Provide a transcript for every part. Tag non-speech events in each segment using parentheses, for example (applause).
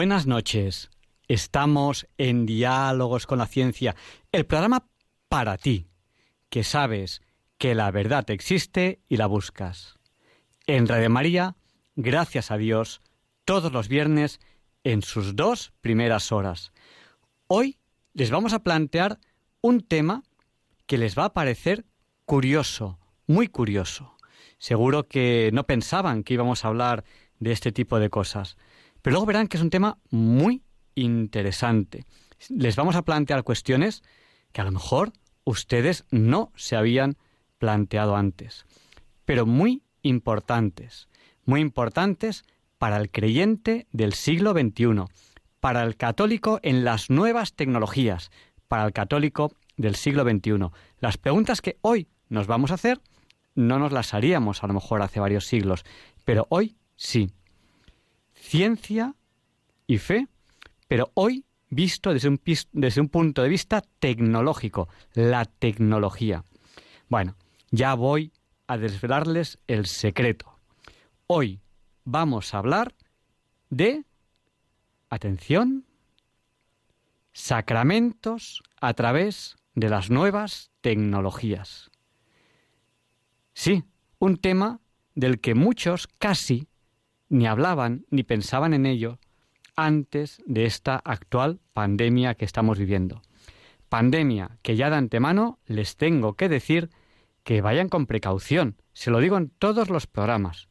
Buenas noches. Estamos en Diálogos con la Ciencia, el programa para ti, que sabes que la verdad existe y la buscas. En Radio María, gracias a Dios, todos los viernes en sus dos primeras horas. Hoy les vamos a plantear un tema que les va a parecer curioso, muy curioso. Seguro que no pensaban que íbamos a hablar de este tipo de cosas. Pero luego verán que es un tema muy interesante. Les vamos a plantear cuestiones que a lo mejor ustedes no se habían planteado antes, pero muy importantes, muy importantes para el creyente del siglo XXI, para el católico en las nuevas tecnologías, para el católico del siglo XXI. Las preguntas que hoy nos vamos a hacer no nos las haríamos a lo mejor hace varios siglos, pero hoy sí ciencia y fe, pero hoy visto desde un, punto de vista tecnológico, la tecnología. Bueno, ya voy a desvelarles el secreto. Hoy vamos a hablar de, atención, sacramentos a través de las nuevas tecnologías. Sí, un tema del que muchos casi ni hablaban ni pensaban en ello antes de esta actual pandemia que estamos viviendo. Pandemia que ya de antemano les tengo que decir que vayan con precaución. Se lo digo en todos los programas.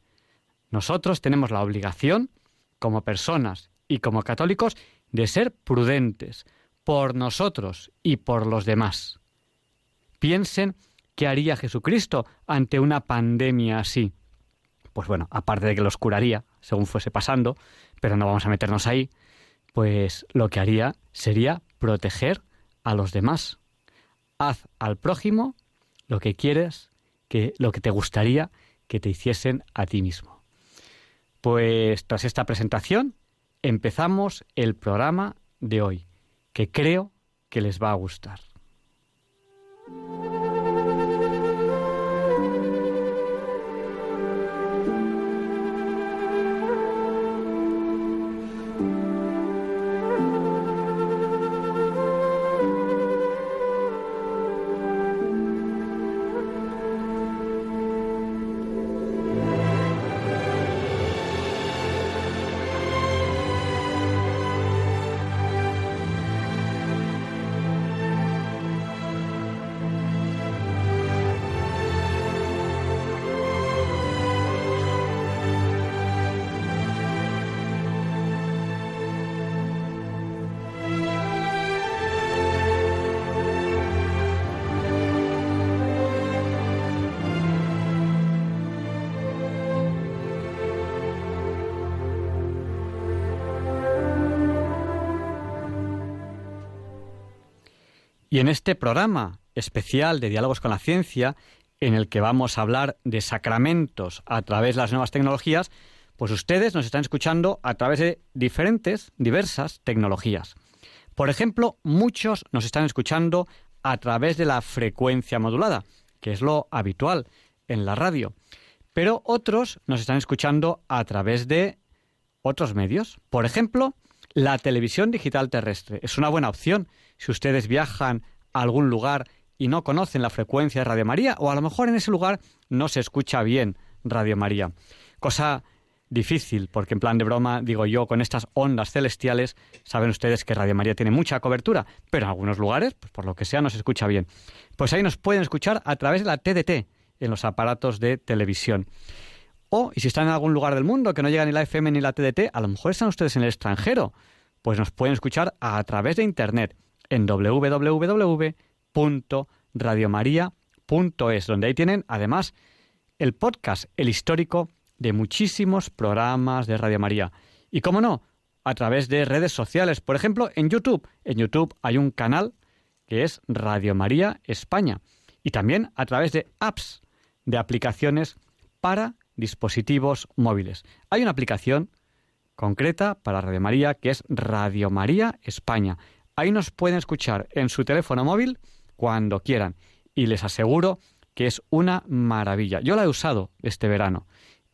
Nosotros tenemos la obligación, como personas y como católicos, de ser prudentes por nosotros y por los demás. Piensen qué haría Jesucristo ante una pandemia así pues bueno, aparte de que los curaría según fuese pasando, pero no vamos a meternos ahí, pues lo que haría sería proteger a los demás. Haz al prójimo lo que quieres, que lo que te gustaría que te hiciesen a ti mismo. Pues tras esta presentación empezamos el programa de hoy, que creo que les va a gustar. Y en este programa especial de Diálogos con la Ciencia, en el que vamos a hablar de sacramentos a través de las nuevas tecnologías, pues ustedes nos están escuchando a través de diferentes, diversas tecnologías. Por ejemplo, muchos nos están escuchando a través de la frecuencia modulada, que es lo habitual en la radio. Pero otros nos están escuchando a través de otros medios. Por ejemplo, la televisión digital terrestre. Es una buena opción si ustedes viajan a algún lugar y no conocen la frecuencia de Radio María, o a lo mejor en ese lugar no se escucha bien Radio María. Cosa difícil, porque en plan de broma, digo yo, con estas ondas celestiales, saben ustedes que Radio María tiene mucha cobertura, pero en algunos lugares, pues por lo que sea, no se escucha bien. Pues ahí nos pueden escuchar a través de la TDT, en los aparatos de televisión. O, y si están en algún lugar del mundo que no llega ni la FM ni la TDT, a lo mejor están ustedes en el extranjero, pues nos pueden escuchar a través de Internet en www.radiomaria.es, donde ahí tienen además el podcast, el histórico de muchísimos programas de Radio María. Y cómo no, a través de redes sociales. Por ejemplo, en YouTube. En YouTube hay un canal que es Radio María España. Y también a través de apps, de aplicaciones para dispositivos móviles. Hay una aplicación concreta para Radio María que es Radio María España. Ahí nos pueden escuchar en su teléfono móvil cuando quieran. Y les aseguro que es una maravilla. Yo la he usado este verano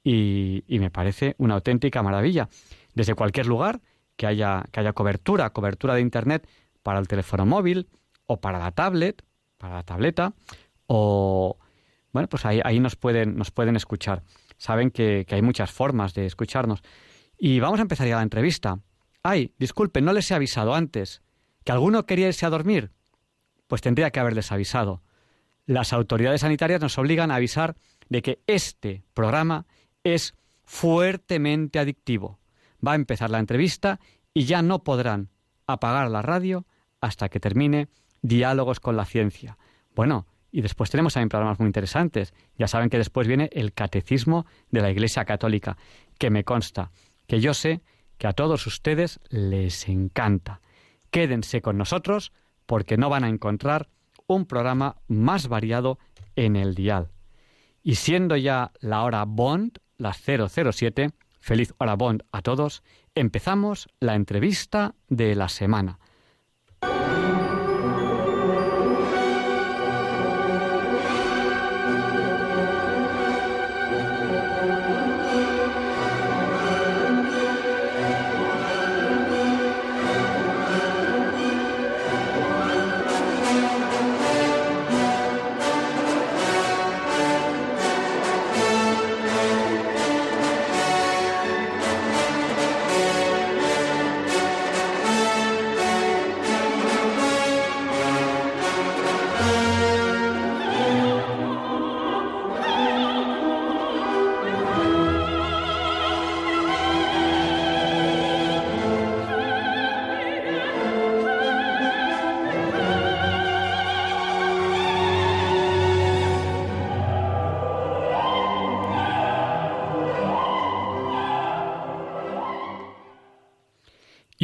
y, me parece una auténtica maravilla. Desde cualquier lugar que haya, que haya cobertura, cobertura de Internet para el teléfono móvil o para la tablet, para la tableta, o bueno, pues ahí, ahí nos, pueden, nos pueden escuchar. Saben que, que hay muchas formas de escucharnos. Y vamos a empezar ya la entrevista. Ay, disculpen, no les he avisado antes. ¿Que alguno quería irse a dormir? Pues tendría que haberles avisado. Las autoridades sanitarias nos obligan a avisar de que este programa es fuertemente adictivo. Va a empezar la entrevista y ya no podrán apagar la radio hasta que termine Diálogos con la Ciencia. Bueno, y después tenemos también programas muy interesantes. Ya saben que después viene el Catecismo de la Iglesia Católica, que me consta, que yo sé que a todos ustedes les encanta. Quédense con nosotros porque no van a encontrar un programa más variado en el dial. Y siendo ya la hora Bond, las 007, feliz hora Bond a todos, empezamos la entrevista de la semana.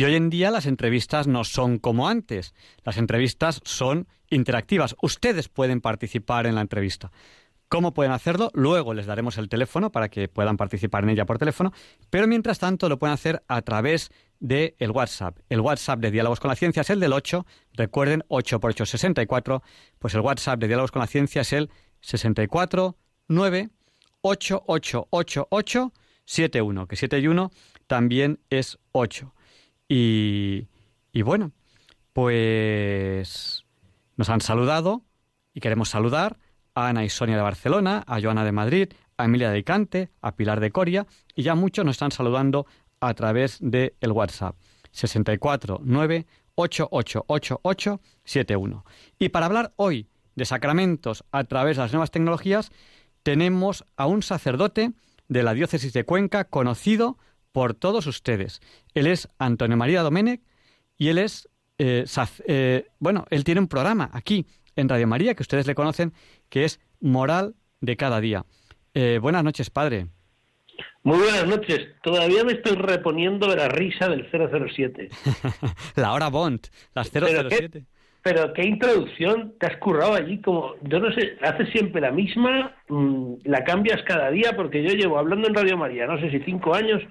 Y hoy en día las entrevistas no son como antes. Las entrevistas son interactivas. Ustedes pueden participar en la entrevista. ¿Cómo pueden hacerlo? Luego les daremos el teléfono para que puedan participar en ella por teléfono, pero mientras tanto lo pueden hacer a través del el WhatsApp. El WhatsApp de Diálogos con la Ciencia es el del 8, recuerden 8 por 8 64, pues el WhatsApp de Diálogos con la Ciencia es el 64 9 8888 71, que 7 y 1 también es 8. Y, bueno, pues nos han saludado y queremos saludar a Ana y Sonia de Barcelona, a Joana de Madrid, a Emilia de Icante, a Pilar de Coria y ya muchos nos están saludando a través del el WhatsApp 649 888871. Y para hablar hoy de sacramentos a través de las nuevas tecnologías, tenemos a un sacerdote de la diócesis de Cuenca conocido por todos ustedes. Él es Antonio María Domenech y él es, eh, eh, bueno, él tiene un programa aquí en Radio María que ustedes le conocen, que es Moral de cada día. Eh, buenas noches, padre. Muy buenas noches. Todavía me estoy reponiendo de la risa del 007. (laughs) la hora Bond, las 007. Pero qué, introducción te has currado allí, como yo no sé, haces siempre la misma, mm, la cambias cada día, porque yo llevo hablando en Radio María, no sé si cinco años,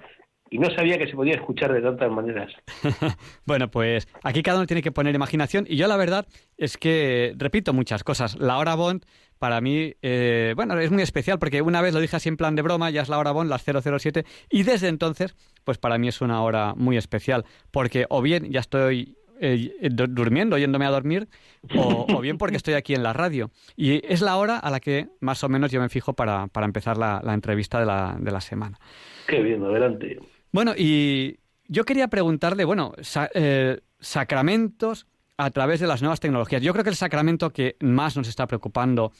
y no sabía que se podía escuchar de tantas maneras. (laughs) bueno, pues aquí cada uno tiene que poner imaginación y yo la verdad es que repito muchas cosas. La hora Bond para mí, eh, bueno, es muy especial porque una vez lo dije así en plan de broma, ya es la hora Bond, las 007, y desde entonces, pues para mí es una hora muy especial porque o bien ya estoy eh, durmiendo, yéndome a dormir, o, bien porque estoy aquí en la radio. Y es la hora a la que más o menos yo me fijo para, para empezar la, la entrevista de la, de la semana. Qué bien, adelante. Bueno, y yo quería preguntarle, bueno, eh, sacramentos a través de las nuevas tecnologías. Yo creo que el sacramento que más nos está preocupando,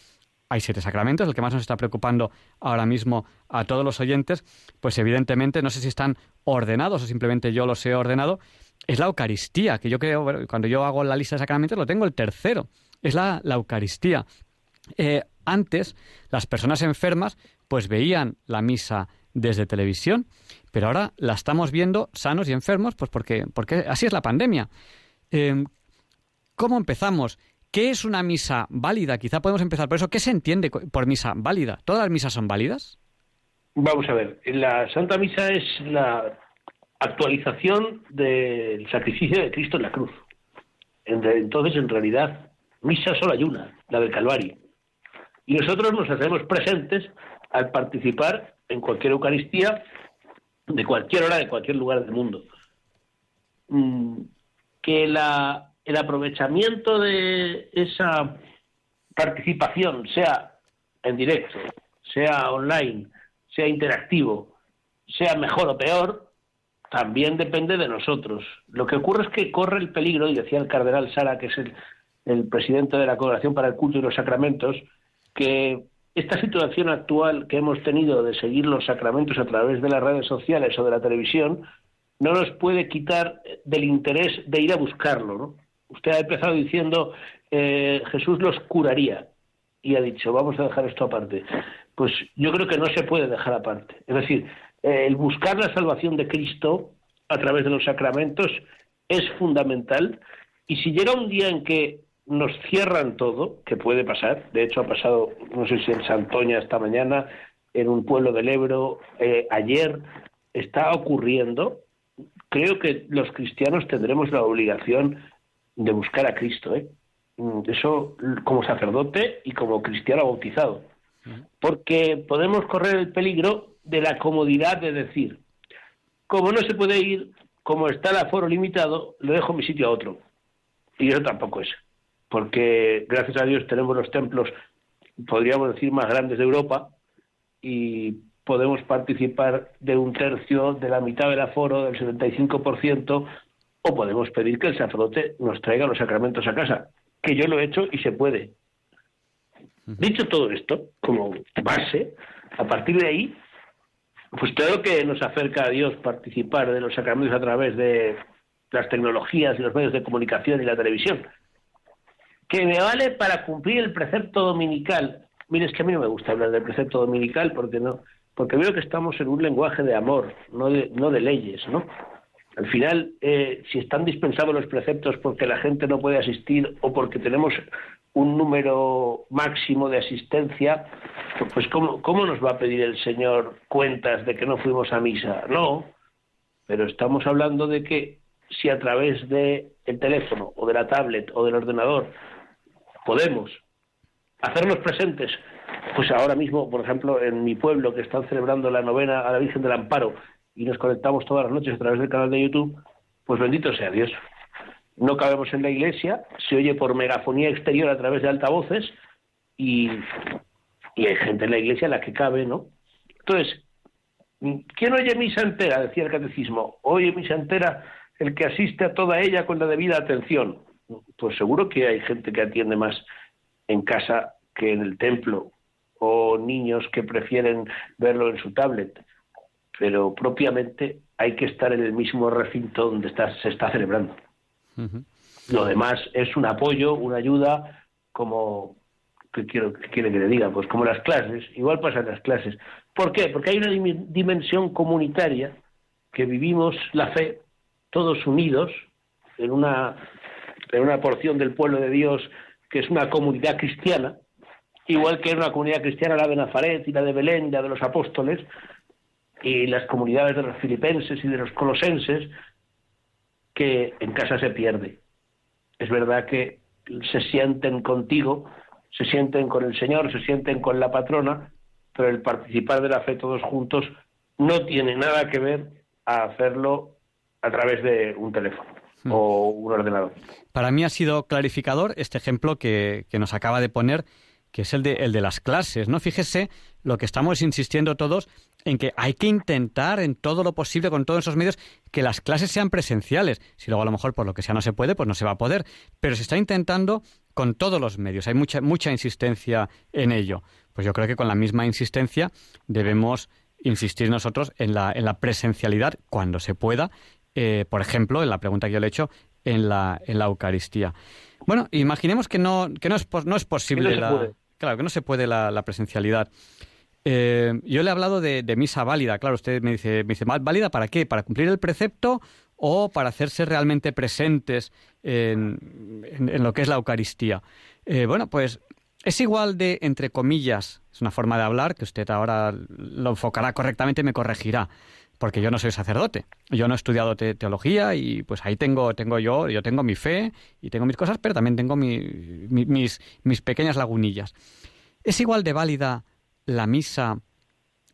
hay siete sacramentos, el que más nos está preocupando ahora mismo a todos los oyentes, pues evidentemente no sé si están ordenados o simplemente yo los he ordenado, es la Eucaristía, que yo creo, cuando yo hago la lista de sacramentos lo tengo el tercero, es la, Eucaristía. Eh, antes, las personas enfermas pues veían la misa desde televisión, pero ahora la estamos viendo sanos y enfermos, pues porque, porque así es la pandemia. Em, ¿Cómo empezamos? ¿Qué es una misa válida? Quizá podemos empezar por eso. ¿Qué se entiende por misa válida? ¿Todas las misas son válidas? Vamos a ver, la Santa Misa es la actualización del sacrificio de Cristo en la cruz. Entonces, en realidad, misa solo hay una, la del Calvario. Y nosotros nos hacemos presentes al participar en cualquier Eucaristía, de cualquier hora, de cualquier lugar del mundo. Mm, que la, el aprovechamiento de esa participación sea en directo, sea online, sea interactivo, sea mejor o peor, también depende de nosotros. Lo que ocurre es que corre el peligro, y decía el cardenal Sara, que es el, el presidente de la Congregación para el Culto y los Sacramentos, que esta situación actual que hemos tenido de seguir los sacramentos a través de las redes sociales o de la televisión no nos puede quitar del interés de ir a buscarlo. ¿no? Usted ha empezado diciendo eh, Jesús los curaría y ha dicho vamos a dejar esto aparte. Pues yo creo que no se puede dejar aparte. Es decir, eh, el buscar la salvación de Cristo a través de los sacramentos es fundamental y si llega un día en que nos cierran todo, que puede pasar, de hecho ha pasado, no sé si en Santoña esta mañana, en un pueblo del Ebro, eh, ayer, está ocurriendo, creo que los cristianos tendremos la obligación de buscar a Cristo, ¿eh? Mm, eso como sacerdote y como cristiano bautizado, porque podemos correr el peligro de la comodidad de decir, como no se puede ir, como está el aforo limitado, lo dejo mi sitio a otro. Y eso tampoco es porque gracias a Dios tenemos los templos, podríamos decir, más grandes de Europa y podemos participar de un tercio, de la mitad del aforo, del 75%, o podemos pedir que el sacerdote nos traiga los sacramentos a casa, que yo lo he hecho y se puede. Dicho todo esto, como base, a partir de ahí, pues claro que nos acerca a Dios participar de los sacramentos a través de las tecnologías y los medios de comunicación y la televisión que me vale para cumplir el precepto dominical. Mire, es que a mí no me gusta hablar del precepto dominical porque no, porque veo que estamos en un lenguaje de amor, no de, no de leyes, ¿no? Al final, eh, si están dispensados los preceptos porque la gente no puede asistir o porque tenemos un número máximo de asistencia, pues ¿cómo, ¿cómo nos va a pedir el Señor cuentas de que no fuimos a misa? No, pero estamos hablando de que si a través del el teléfono o de la tablet o del ordenador podemos hacernos presentes, pues ahora mismo, por ejemplo, en mi pueblo que están celebrando la novena a la Virgen del Amparo y nos conectamos todas las noches a través del canal de YouTube, pues bendito sea Dios. No cabemos en la iglesia, se oye por megafonía exterior a través de altavoces y, y hay gente en la iglesia en la que cabe, ¿no? Entonces, ¿quién oye misa entera? Decía el catecismo. Oye misa entera el que asiste a toda ella con la debida atención pues seguro que hay gente que atiende más en casa que en el templo, o niños que prefieren verlo en su tablet, pero propiamente hay que estar en el mismo recinto donde está, se está celebrando. Lo demás es un apoyo, una ayuda, como que quiero que quiere que le diga, pues como las clases, igual pasan las clases. ¿Por qué? Porque hay una dimensión comunitaria que vivimos la fe todos unidos en una en una porción del pueblo de Dios que es una comunidad cristiana, igual que es una comunidad cristiana la de Nazaret y la de Belén la de los apóstoles, y las comunidades de los filipenses y de los colosenses, que en casa se pierde. Es verdad que se sienten contigo, se sienten con el Señor, se sienten con la patrona, pero el participar de la fe todos juntos no tiene nada que ver a hacerlo a través de un teléfono o un ordenador. Para mí ha sido clarificador este ejemplo que, nos acaba de poner, que es el de, el de las clases, ¿no? Fíjese lo que estamos insistiendo todos en que hay que intentar en todo lo posible, con todos esos medios, que las clases sean presenciales. Si luego a lo mejor por lo que sea no se puede, pues no se va a poder. Pero se está intentando con todos los medios. Hay mucha, mucha insistencia en ello. Pues yo creo que con la misma insistencia debemos insistir nosotros en la, en la presencialidad cuando se pueda eh, por ejemplo, en la pregunta que yo le he hecho, en la, en la Eucaristía. Bueno, imaginemos que no, que no, es, no es posible la, claro, que no se puede la, presencialidad. Eh, yo le he hablado de, misa válida, claro, usted me dice, me dice, ¿válida para qué? ¿Para cumplir el precepto o para hacerse realmente presentes en, lo que es la Eucaristía? Eh, bueno, pues es igual de, entre comillas, es una forma de hablar que usted ahora lo enfocará correctamente y me corregirá, porque yo no soy sacerdote, yo no he estudiado teología y pues ahí tengo, tengo yo, yo tengo mi fe y tengo mis cosas, pero también tengo mis, mis pequeñas lagunillas. ¿Es igual de válida la misa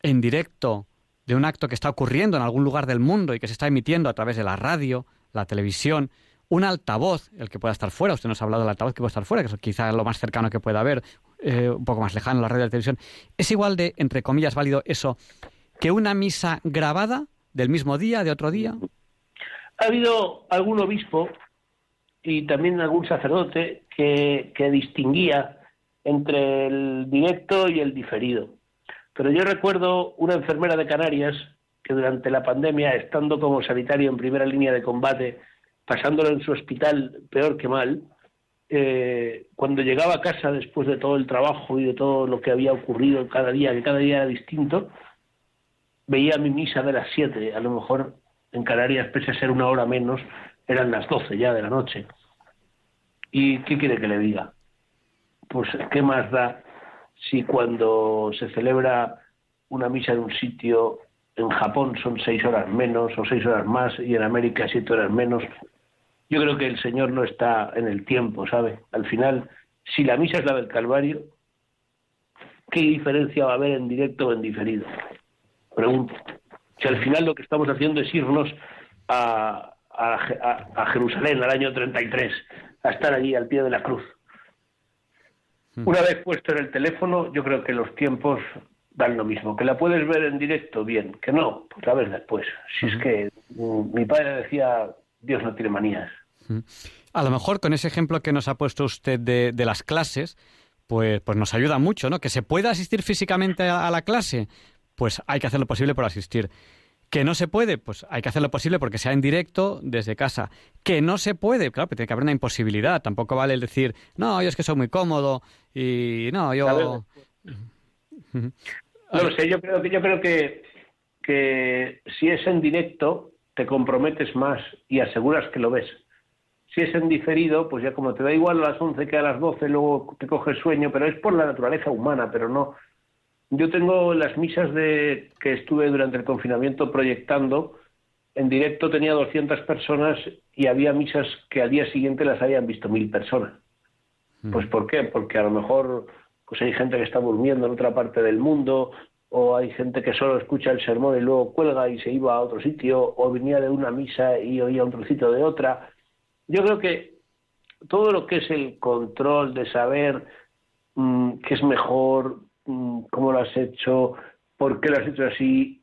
en directo de un acto que está ocurriendo en algún lugar del mundo y que se está emitiendo a través de la radio, la televisión, un altavoz, el que pueda estar fuera, usted nos ha hablado del altavoz que puede estar fuera, que es quizá lo más cercano que pueda haber, eh, un poco más lejano, la radio y la televisión, ¿es igual de, entre comillas, válido eso que una misa grabada del mismo día, de otro día? Ha habido algún obispo y también algún sacerdote que, distinguía entre el directo y el diferido. Pero yo recuerdo una enfermera de Canarias que durante la pandemia, estando como sanitario en primera línea de combate, pasándolo en su hospital peor que mal, eh, cuando llegaba a casa después de todo el trabajo y de todo lo que había ocurrido cada día, que cada día era distinto, veía mi misa de las siete, a lo mejor en Canarias, pese a ser una hora menos, eran las doce ya de la noche. ¿Y qué quiere que le diga? Pues, ¿qué más da si cuando se celebra una misa en un sitio, en Japón son seis horas menos o seis horas más y en América siete horas menos? Yo creo que el Señor no está en el tiempo, ¿sabe? Al final, si la misa es la del Calvario, ¿qué diferencia va a haber en directo o en diferido? Pregunto. Si al final lo que estamos haciendo es irnos a, a, Jerusalén al año 33, a estar allí al pie de la cruz. Hmm. Una vez puesto en el teléfono, yo creo que los tiempos dan lo mismo. Que la puedes ver en directo, bien. Que no, pues la ves después. Si es que mm, mi padre decía, Dios no tiene manías. A lo mejor con ese ejemplo que nos ha puesto usted de, de las clases, pues, pues nos ayuda mucho, ¿no? Que se pueda asistir físicamente a, la clase, pues hay que hacer lo posible por asistir. Que no se puede, pues hay que hacer lo posible porque sea en directo desde casa. Que no se puede, claro, tiene que haber una imposibilidad. Tampoco vale el decir, no, yo es que soy muy cómodo y no, yo. No lo sé, yo creo que yo creo que, que si es en directo, te comprometes más y aseguras que lo ves. Si es en diferido, pues ya como te da igual a las 11 que a las 12, luego te coges sueño, pero es por la naturaleza humana, pero no. Yo tengo las misas de que estuve durante el confinamiento proyectando, en directo tenía 200 personas y había misas que al día siguiente las habían visto mil personas. Mm. Pues ¿por qué? Porque a lo mejor pues hay gente que está durmiendo en otra parte del mundo o hay gente que solo escucha el sermón y luego cuelga y se iba a otro sitio, o venía de una misa y oía un trocito de otra. Yo creo que todo lo que es el control de saber mm, qué es mejor, cómo lo has hecho, por qué lo has hecho así,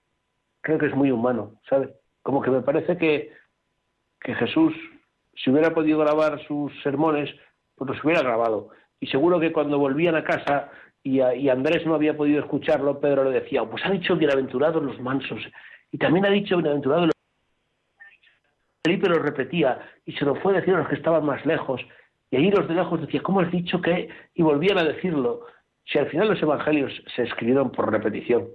creo que es muy humano, ¿sabes? Como que me parece que, que Jesús, si hubiera podido grabar sus sermones, pues los hubiera grabado. Y seguro que cuando volvían a casa y, Andrés no había podido escucharlo, Pedro le decía, pues ha dicho bienaventurados los mansos, y también ha dicho bienaventurados los... Felipe lo repetía, y se lo fue a decir a los que estaban más lejos, y ahí los de lejos decía, ¿cómo has dicho que? Y volvían a decirlo. Si al final los evangelios se escribieron por repetición,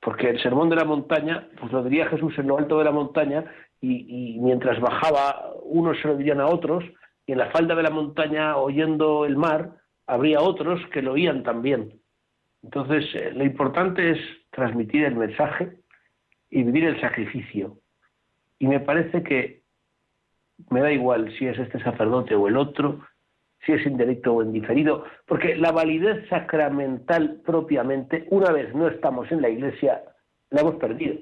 porque el sermón de la montaña, pues lo diría Jesús en lo alto de la montaña, y, mientras bajaba, unos se lo dirían a otros, y en la falda de la montaña, oyendo el mar, habría otros que lo oían también. Entonces, eh, lo importante es transmitir el mensaje y vivir el sacrificio. Y me parece que me da igual si es este sacerdote o el otro, si es indirecto o indiferido, porque la validez sacramental propiamente, una vez no estamos en la iglesia, la hemos perdido.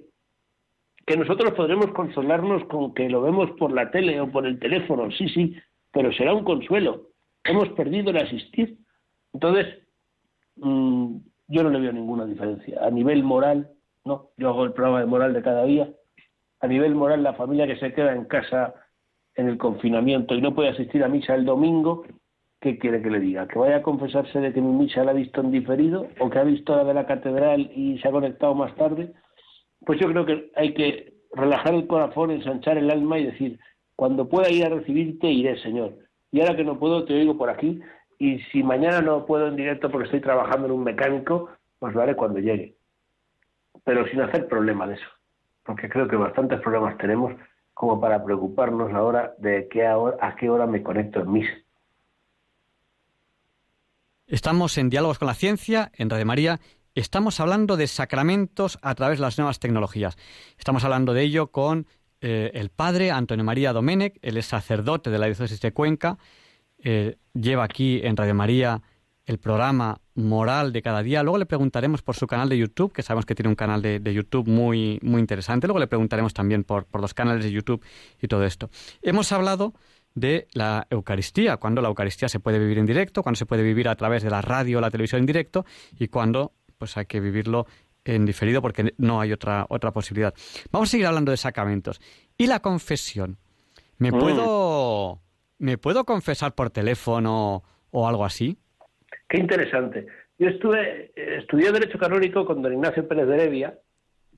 Que nosotros podremos consolarnos con que lo vemos por la tele o por el teléfono, sí, sí, pero será un consuelo hemos perdido el asistir. Entonces, mm, yo no le veo ninguna diferencia. A nivel moral, no, yo hago el programa de moral de cada día. A nivel moral, la familia que se queda en casa en el confinamiento y no puede asistir a misa el domingo, ¿qué quiere que le diga? ¿Que vaya a confesarse de que mi misa la ha visto en diferido o que ha visto la de la catedral y se ha conectado más tarde? Pues yo creo que hay que relajar el corazón, ensanchar el alma y decir, cuando pueda ir a recibirte, iré, Señor y ahora que no puedo te oigo por aquí y si mañana no puedo en directo porque estoy trabajando en un mecánico, pues lo haré cuando llegue. Pero sin hacer problema de eso, porque creo que bastantes problemas tenemos como para preocuparnos ahora de qué hora, a qué hora me conecto en misa. Estamos en Diálogos con la Ciencia, en Radio María. Estamos hablando de sacramentos a través de las nuevas tecnologías. Estamos hablando de ello con eh, el padre Antonio María Domenech, él es sacerdote de la diócesis de Cuenca, eh, lleva aquí en Radio María el programa Moral de cada día. Luego le preguntaremos por su canal de YouTube, que sabemos que tiene un canal de, YouTube muy, muy interesante. Luego le preguntaremos también por, por los canales de YouTube y todo esto. Hemos hablado de la Eucaristía, cuando la Eucaristía se puede vivir en directo, cuando se puede vivir a través de la radio o la televisión en directo y cuando pues hay que vivirlo en diferido porque no hay otra, otra posibilidad. Vamos a seguir hablando de sacramentos. ¿Y la confesión? ¿Me mm. puedo, ¿me puedo confesar por teléfono o algo así? Qué interesante. Yo estuve, estudié Derecho Canónico con don Ignacio Pérez de Heredia,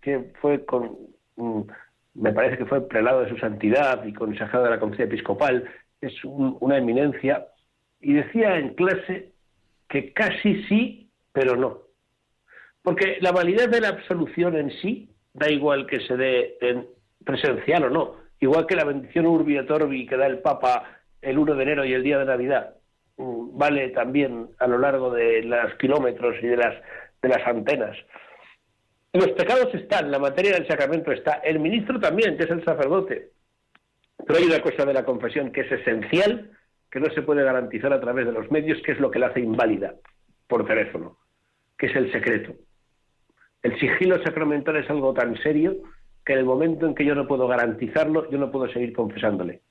que fue con, mm, me parece que fue prelado de su santidad y consejero de la Conferencia Episcopal, es una eminencia, y decía en clase que casi sí, pero no. Porque la validez de la absolución en sí, da igual que se dé en presencial o no, igual que la bendición urbi et orbi que da el Papa el 1 de enero y el día de Navidad, mm, vale también a lo largo de los kilómetros y de las, de las antenas. Los pecados están, la materia del sacramento está, el ministro también, que es el sacerdote. Pero hay una cosa de la confesión que es esencial, que no se puede garantizar a través de los medios, que es lo que la hace inválida por teléfono, que es el secreto. El sigilo sacramental es algo tan serio que en el momento en que yo no puedo garantizarlo, yo no puedo seguir confesándole.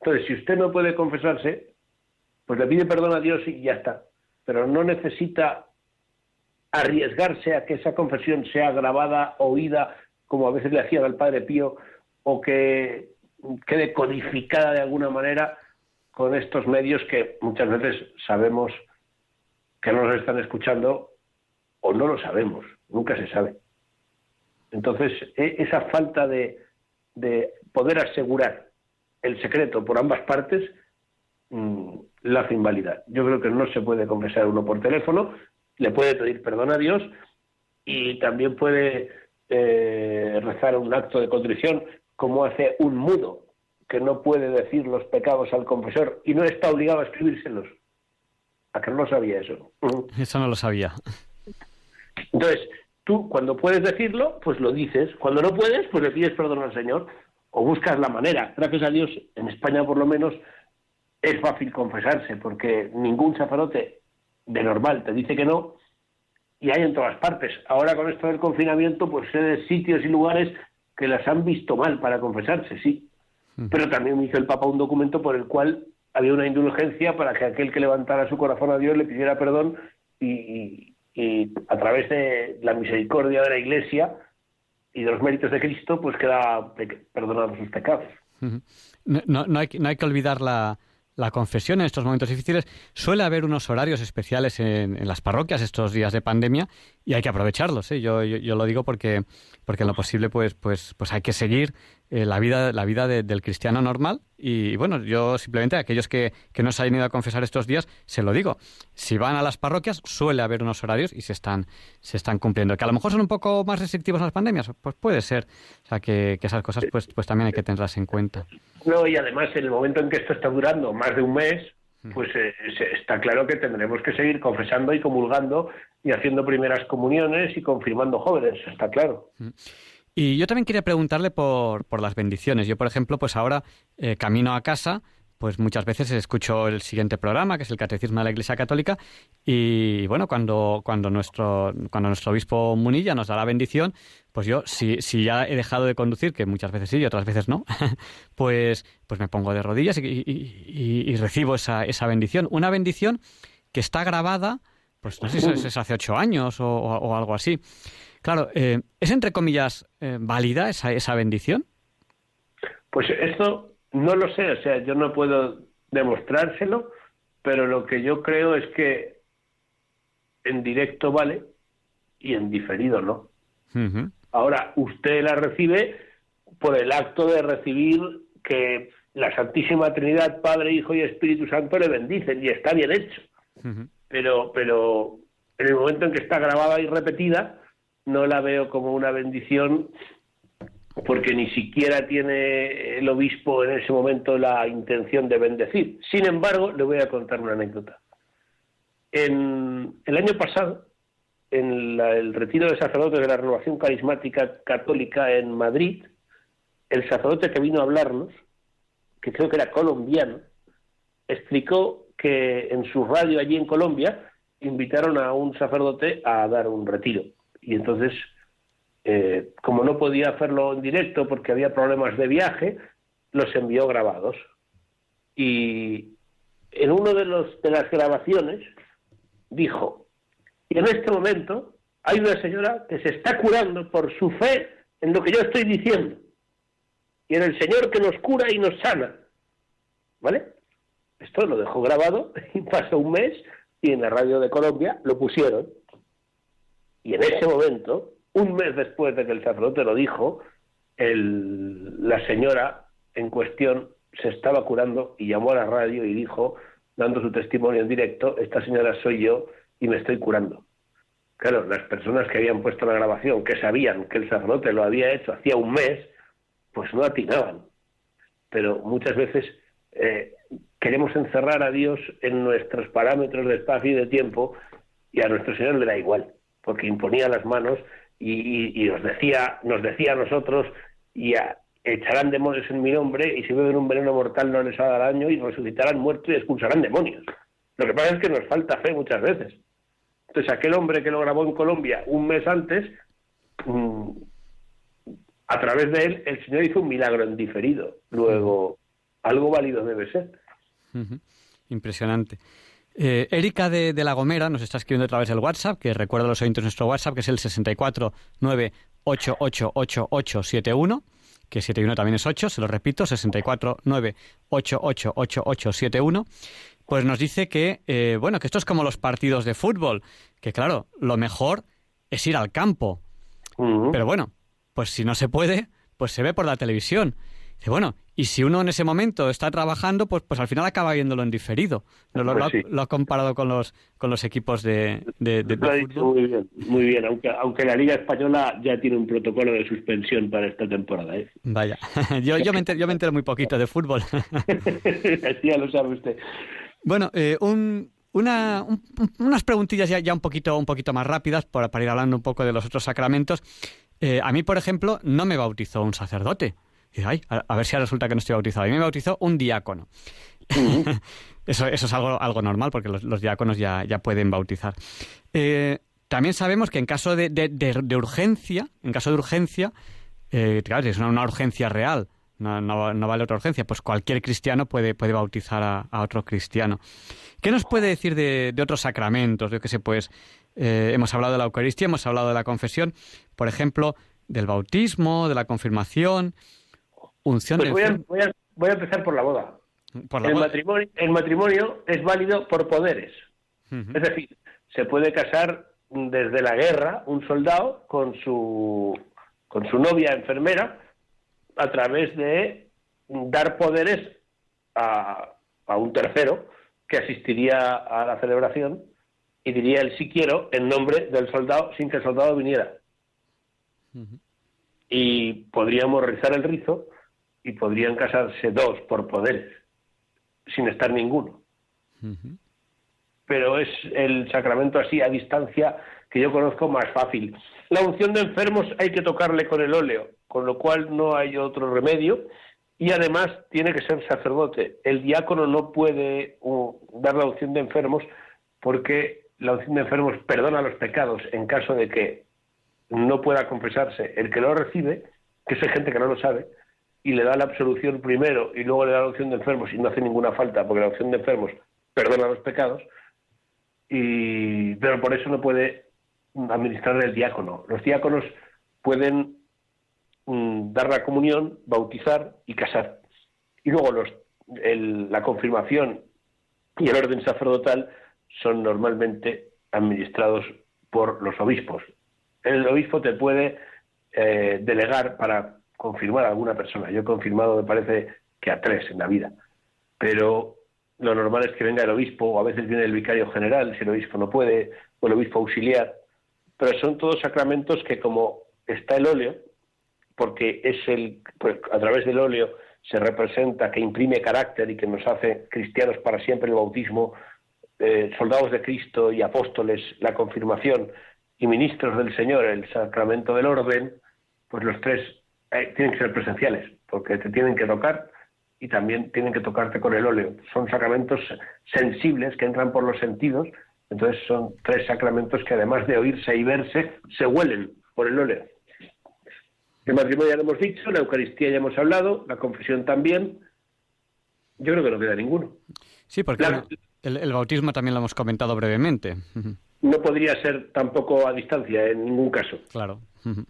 Entonces, si usted no puede confesarse, pues le pide perdón a Dios y ya está. Pero no necesita arriesgarse a que esa confesión sea grabada, oída, como a veces le hacían al Padre Pío, o que quede codificada de alguna manera con estos medios que muchas veces sabemos que no nos están escuchando o no lo sabemos nunca se sabe. Entonces, e, esa falta de, poder asegurar el secreto por ambas partes mm, la hace invalidar. Yo creo que no se puede confesar uno por teléfono, le puede pedir perdón a Dios y también puede eh, rezar un acto de contrición como hace un mudo que no puede decir los pecados al confesor y no está obligado a escribírselos. ¿A que no lo sabía eso? Eso no lo sabía. Entonces, tú cuando puedes decirlo, pues lo dices. Cuando no puedes, pues le pides perdón al Señor o buscas la manera. Gracias a Dios, en España por lo menos, es fácil confesarse porque ningún sacerdote de normal te dice que no y hay en todas partes. Ahora con esto del confinamiento, pues sé de sitios y lugares que las han visto mal para confesarse, sí. Pero también hizo el Papa un documento por el cual había una indulgencia para que aquel que levantara su corazón a Dios le pidiera perdón y, y a través de la misericordia de la Iglesia y de los méritos de Cristo, pues queda perdonado sus pecados. no, no, hay, no hay que olvidar la, la confesión en estos momentos difíciles. Suele haber unos horarios especiales en, las parroquias estos días de pandemia y hay que aprovecharlos. ¿eh? Yo, yo, lo digo porque, porque en lo posible pues, pues, pues hay que seguir eh, la vida, la vida del cristiano normal. Y bueno, yo simplemente a aquellos que, que no se hayan ido a confesar estos días, se lo digo. Si van a las parroquias, suele haber unos horarios y se están, se están cumpliendo. Que a lo mejor son un poco más restrictivos las pandemias, pues puede ser. O sea, que, que esas cosas pues, pues también hay que tenerlas en cuenta. No, y además en el momento en que esto está durando más de un mes, pues eh, está claro que tendremos que seguir confesando y comulgando y haciendo primeras comuniones y confirmando jóvenes, está claro. Y yo también quería preguntarle por, por las bendiciones. Yo, por ejemplo, pues ahora eh, camino a casa pues muchas veces escucho el siguiente programa, que es el Catecismo de la Iglesia Católica, y bueno, cuando, cuando, nuestro, cuando nuestro obispo Munilla nos da la bendición, pues yo, si, si ya he dejado de conducir, que muchas veces sí y otras veces no, (laughs) pues, pues me pongo de rodillas y, recibo esa, esa bendición. Una bendición que está grabada, pues no sé si es, hace ocho años o, algo así. Claro, eh, ¿es entre comillas eh, válida esa, esa bendición? Pues esto no lo sé, o sea, yo no puedo demostrárselo, pero lo que yo creo es que en directo vale y en diferido no. Ahora, usted la recibe por el acto de recibir que la Santísima Trinidad, Padre, Hijo y Espíritu Santo le bendicen y está bien hecho. Pero, pero en el momento en que está grabada y repetida, no la veo como una bendición porque ni siquiera tiene el obispo en ese momento la intención de bendecir. Sin embargo, le voy a contar una anécdota. En el año pasado, en el retiro de sacerdotes de la Renovación Carismática Católica en Madrid, el sacerdote que vino a hablarnos, que creo que era colombiano, explicó que en su radio allí en Colombia invitaron a un sacerdote a dar un retiro. Y entonces eh, como no podía hacerlo en directo porque había problemas de viaje, los envió grabados. Y en uno de, los, de las grabaciones dijo, y en este momento hay una señora que se está curando por su fe en lo que yo estoy diciendo, y en el Señor que nos cura y nos sana. ¿Vale? Esto lo dejó grabado (laughs) y pasó un mes y en la radio de Colombia lo pusieron. Y en ese momento un mes después de que el sacerdote lo dijo, la señora en cuestión se estaba curando y llamó a la radio y dijo, dando su testimonio en directo, esta señora soy yo y me estoy curando. Claro, las personas que habían puesto la grabación, que sabían que el sacerdote lo había hecho hacía un mes, pues no atinaban. Pero muchas veces eh, queremos encerrar a Dios en nuestros parámetros de espacio y de tiempo y a nuestro Señor le da igual, porque imponía las manos y, nos decía nos decía a nosotros y echarán demonios en mi nombre y si beben un veneno mortal no les hará daño y resucitarán muertos y expulsarán demonios. Lo que pasa es que nos falta fe muchas veces. Entonces aquel hombre que lo grabó en Colombia un mes antes, mm, a través de él el Señor hizo un milagro en diferido. Luego, algo válido debe ser. Impresionante. Eh, Erika de, La Gomera nos está escribiendo a través del WhatsApp, que recuerda a los oyentes nuestro WhatsApp, que es el 649888871, que 71 también es 8, se lo repito, 649888871. Pues nos dice que, eh, bueno, que esto es como los partidos de fútbol, que claro, lo mejor es ir al campo. Pero bueno, pues si no se puede, pues se ve por la televisión. Y bueno, y si uno en ese momento está trabajando, pues, pues al final acaba viéndolo en diferido. Lo, pues ha comparado con los, con los equipos de, de, Muy bien, muy bien. Aunque, aunque la Liga Española ya tiene un protocolo de suspensión para esta temporada. ¿eh? Vaya, (laughs) yo, yo, me entero, yo me entero muy poquito de fútbol. (laughs) ya lo sabe usted. Bueno, eh, un, una, unas preguntillas ya, ya un, poquito, un poquito más rápidas para, para ir hablando un poco de los otros sacramentos. Eh, a mí, por ejemplo, no me bautizó un sacerdote a, ver si resulta que no estoy bautizado. A mí me bautizó un diácono. (laughs) eso, eso es algo, algo normal porque los, diáconos ya, ya, pueden bautizar. Eh, también sabemos que en caso de, de, urgencia, en caso de urgencia, eh, claro, es una, urgencia real, no, no, vale otra urgencia, pues cualquier cristiano puede, puede bautizar a, otro cristiano. ¿Qué nos puede decir de, otros sacramentos? Yo que sé, pues eh, hemos hablado de la Eucaristía, hemos hablado de la confesión, por ejemplo, del bautismo, de la confirmación. Pues voy, a, empezar por la boda. el, Matrimonio, el matrimonio es válido por poderes. Es decir, se puede casar desde la guerra un soldado con su, con su novia enfermera a través de dar poderes a, a un tercero que asistiría a la celebración y diría el sí quiero en nombre del soldado sin que el soldado viniera. Y podríamos rizar el rizo y podrían casarse dos por poderes, sin estar ninguno. Pero es el sacramento así a distancia que yo conozco más fácil. La unción de enfermos hay que tocarle con el óleo, con lo cual no hay otro remedio y además tiene que ser sacerdote. El diácono no puede dar la unción de enfermos porque la unción de enfermos perdona los pecados en caso de que no pueda confesarse el que lo recibe, que es gente que no lo sabe, y le da la absolución primero y luego le da la opción de enfermos y no hace ninguna falta porque la opción de enfermos perdona los pecados, y, pero por eso no puede administrar el diácono. Los diáconos pueden mm, dar la comunión, bautizar y casar. Y luego los, la confirmación y el orden sacerdotal son normalmente administrados por los obispos. El obispo te puede eh, delegar para confirmar a alguna persona. Yo he confirmado, me parece, que a tres en la vida. Pero lo normal es que venga el obispo, o a veces viene el vicario general, si el obispo no puede, o el obispo auxiliar, pero son todos sacramentos que como está el óleo, porque es el, pues, a través del óleo se representa que imprime carácter y que nos hace cristianos para siempre el bautismo, eh, soldados de Cristo y apóstoles, la confirmación y ministros del Señor, el sacramento del orden, pues los tres eh, tienen que ser presenciales, porque te tienen que tocar y también tienen que tocarte con el óleo. Son sacramentos sensibles que entran por los sentidos, entonces son tres sacramentos que además de oírse y verse, se huelen por el óleo. El matrimonio ya lo hemos dicho, la Eucaristía ya hemos hablado, la confesión también. Yo creo que no queda ninguno. Sí, porque el, bautismo también lo hemos comentado brevemente. No podría ser tampoco a distancia en ningún caso. Claro.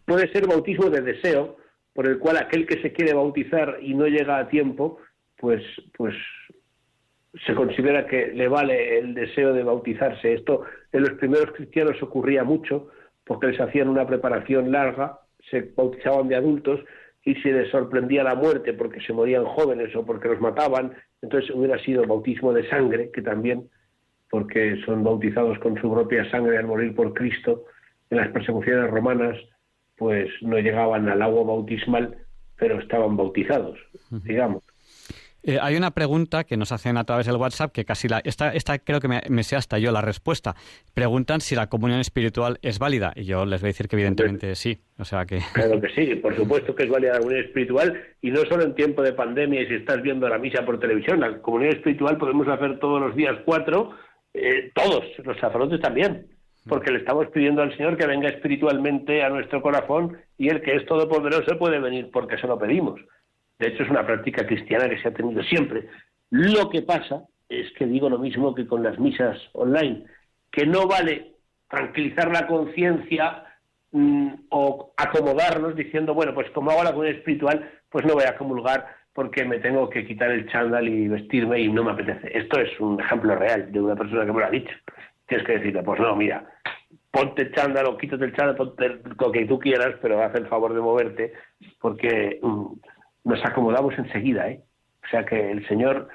Puede ser bautismo de deseo, por el cual aquel que se quiere bautizar y no llega a tiempo, pues, pues se considera que le vale el deseo de bautizarse. Esto en los primeros cristianos ocurría mucho porque les hacían una preparación larga, se bautizaban de adultos y se les sorprendía la muerte porque se morían jóvenes o porque los mataban, entonces hubiera sido bautismo de sangre, que también, porque son bautizados con su propia sangre al morir por Cristo en las persecuciones romanas, pues no llegaban al agua bautismal, pero estaban bautizados, digamos. Eh, hay una pregunta que nos hacen a través del WhatsApp que casi la. Esta, esta creo que me, sé hasta yo la respuesta. Preguntan si la comunión espiritual es válida. Y yo les voy a decir que evidentemente sí. O sea que. (laughs) Claro que sí, por supuesto que es válida la comunión espiritual. Y no solo en tiempo de pandemia y si estás viendo la misa por televisión. La comunión espiritual podemos hacer todos los días cuatro, eh, todos, los sacerdotes también porque le estamos pidiendo al Señor que venga espiritualmente a nuestro corazón y el que es todopoderoso puede venir porque se lo pedimos. De hecho, es una práctica cristiana que se ha tenido siempre. Lo que pasa es que digo lo mismo que con las misas online, que no vale tranquilizar la conciencia mm, o acomodarnos diciendo, bueno, pues como hago la comunidad espiritual, pues no voy a comulgar porque me tengo que quitar el chándal y vestirme y no me apetece. Esto es un ejemplo real de una persona que me lo ha dicho tienes que decirle, pues no, mira, ponte el chándal o quítate el chándal, ponte lo que tú quieras, pero haz el favor de moverte, porque mm, nos acomodamos enseguida, ¿eh? O sea que el Señor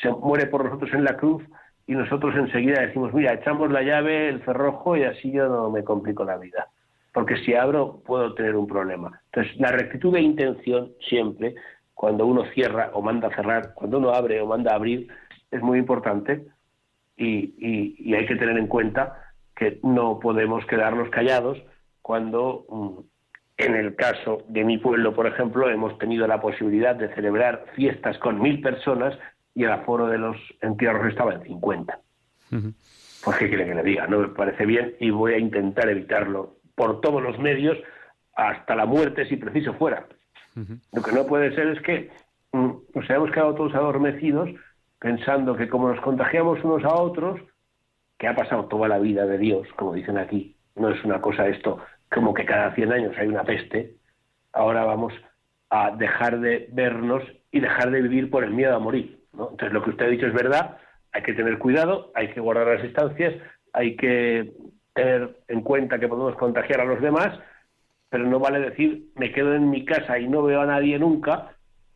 se muere por nosotros en la cruz y nosotros enseguida decimos, mira, echamos la llave, el cerrojo y así yo no me complico la vida. Porque si abro puedo tener un problema. Entonces, la rectitud de intención siempre, cuando uno cierra o manda cerrar, cuando uno abre o manda abrir, es muy importante y, hay que tener en cuenta que no podemos quedarnos callados cuando, mm, en el caso de mi pueblo, por ejemplo, hemos tenido la posibilidad de celebrar fiestas con mil personas y el aforo de los entierros estaba en 50. Pues qué quiere que le diga, no me parece bien y voy a intentar evitarlo por todos los medios hasta la muerte si preciso fuera. Lo que no puede ser es que mm, nos hayamos quedado todos adormecidos pensando que como nos contagiamos unos a otros, que ha pasado toda la vida de Dios, como dicen aquí, no es una cosa esto como que cada 100 años hay una peste, ahora vamos a dejar de vernos y dejar de vivir por el miedo a morir. Entonces, lo que usted ha dicho es verdad, hay que tener cuidado, hay que guardar las distancias, hay que tener en cuenta que podemos contagiar a los demás, pero no vale decir me quedo en mi casa y no veo a nadie nunca,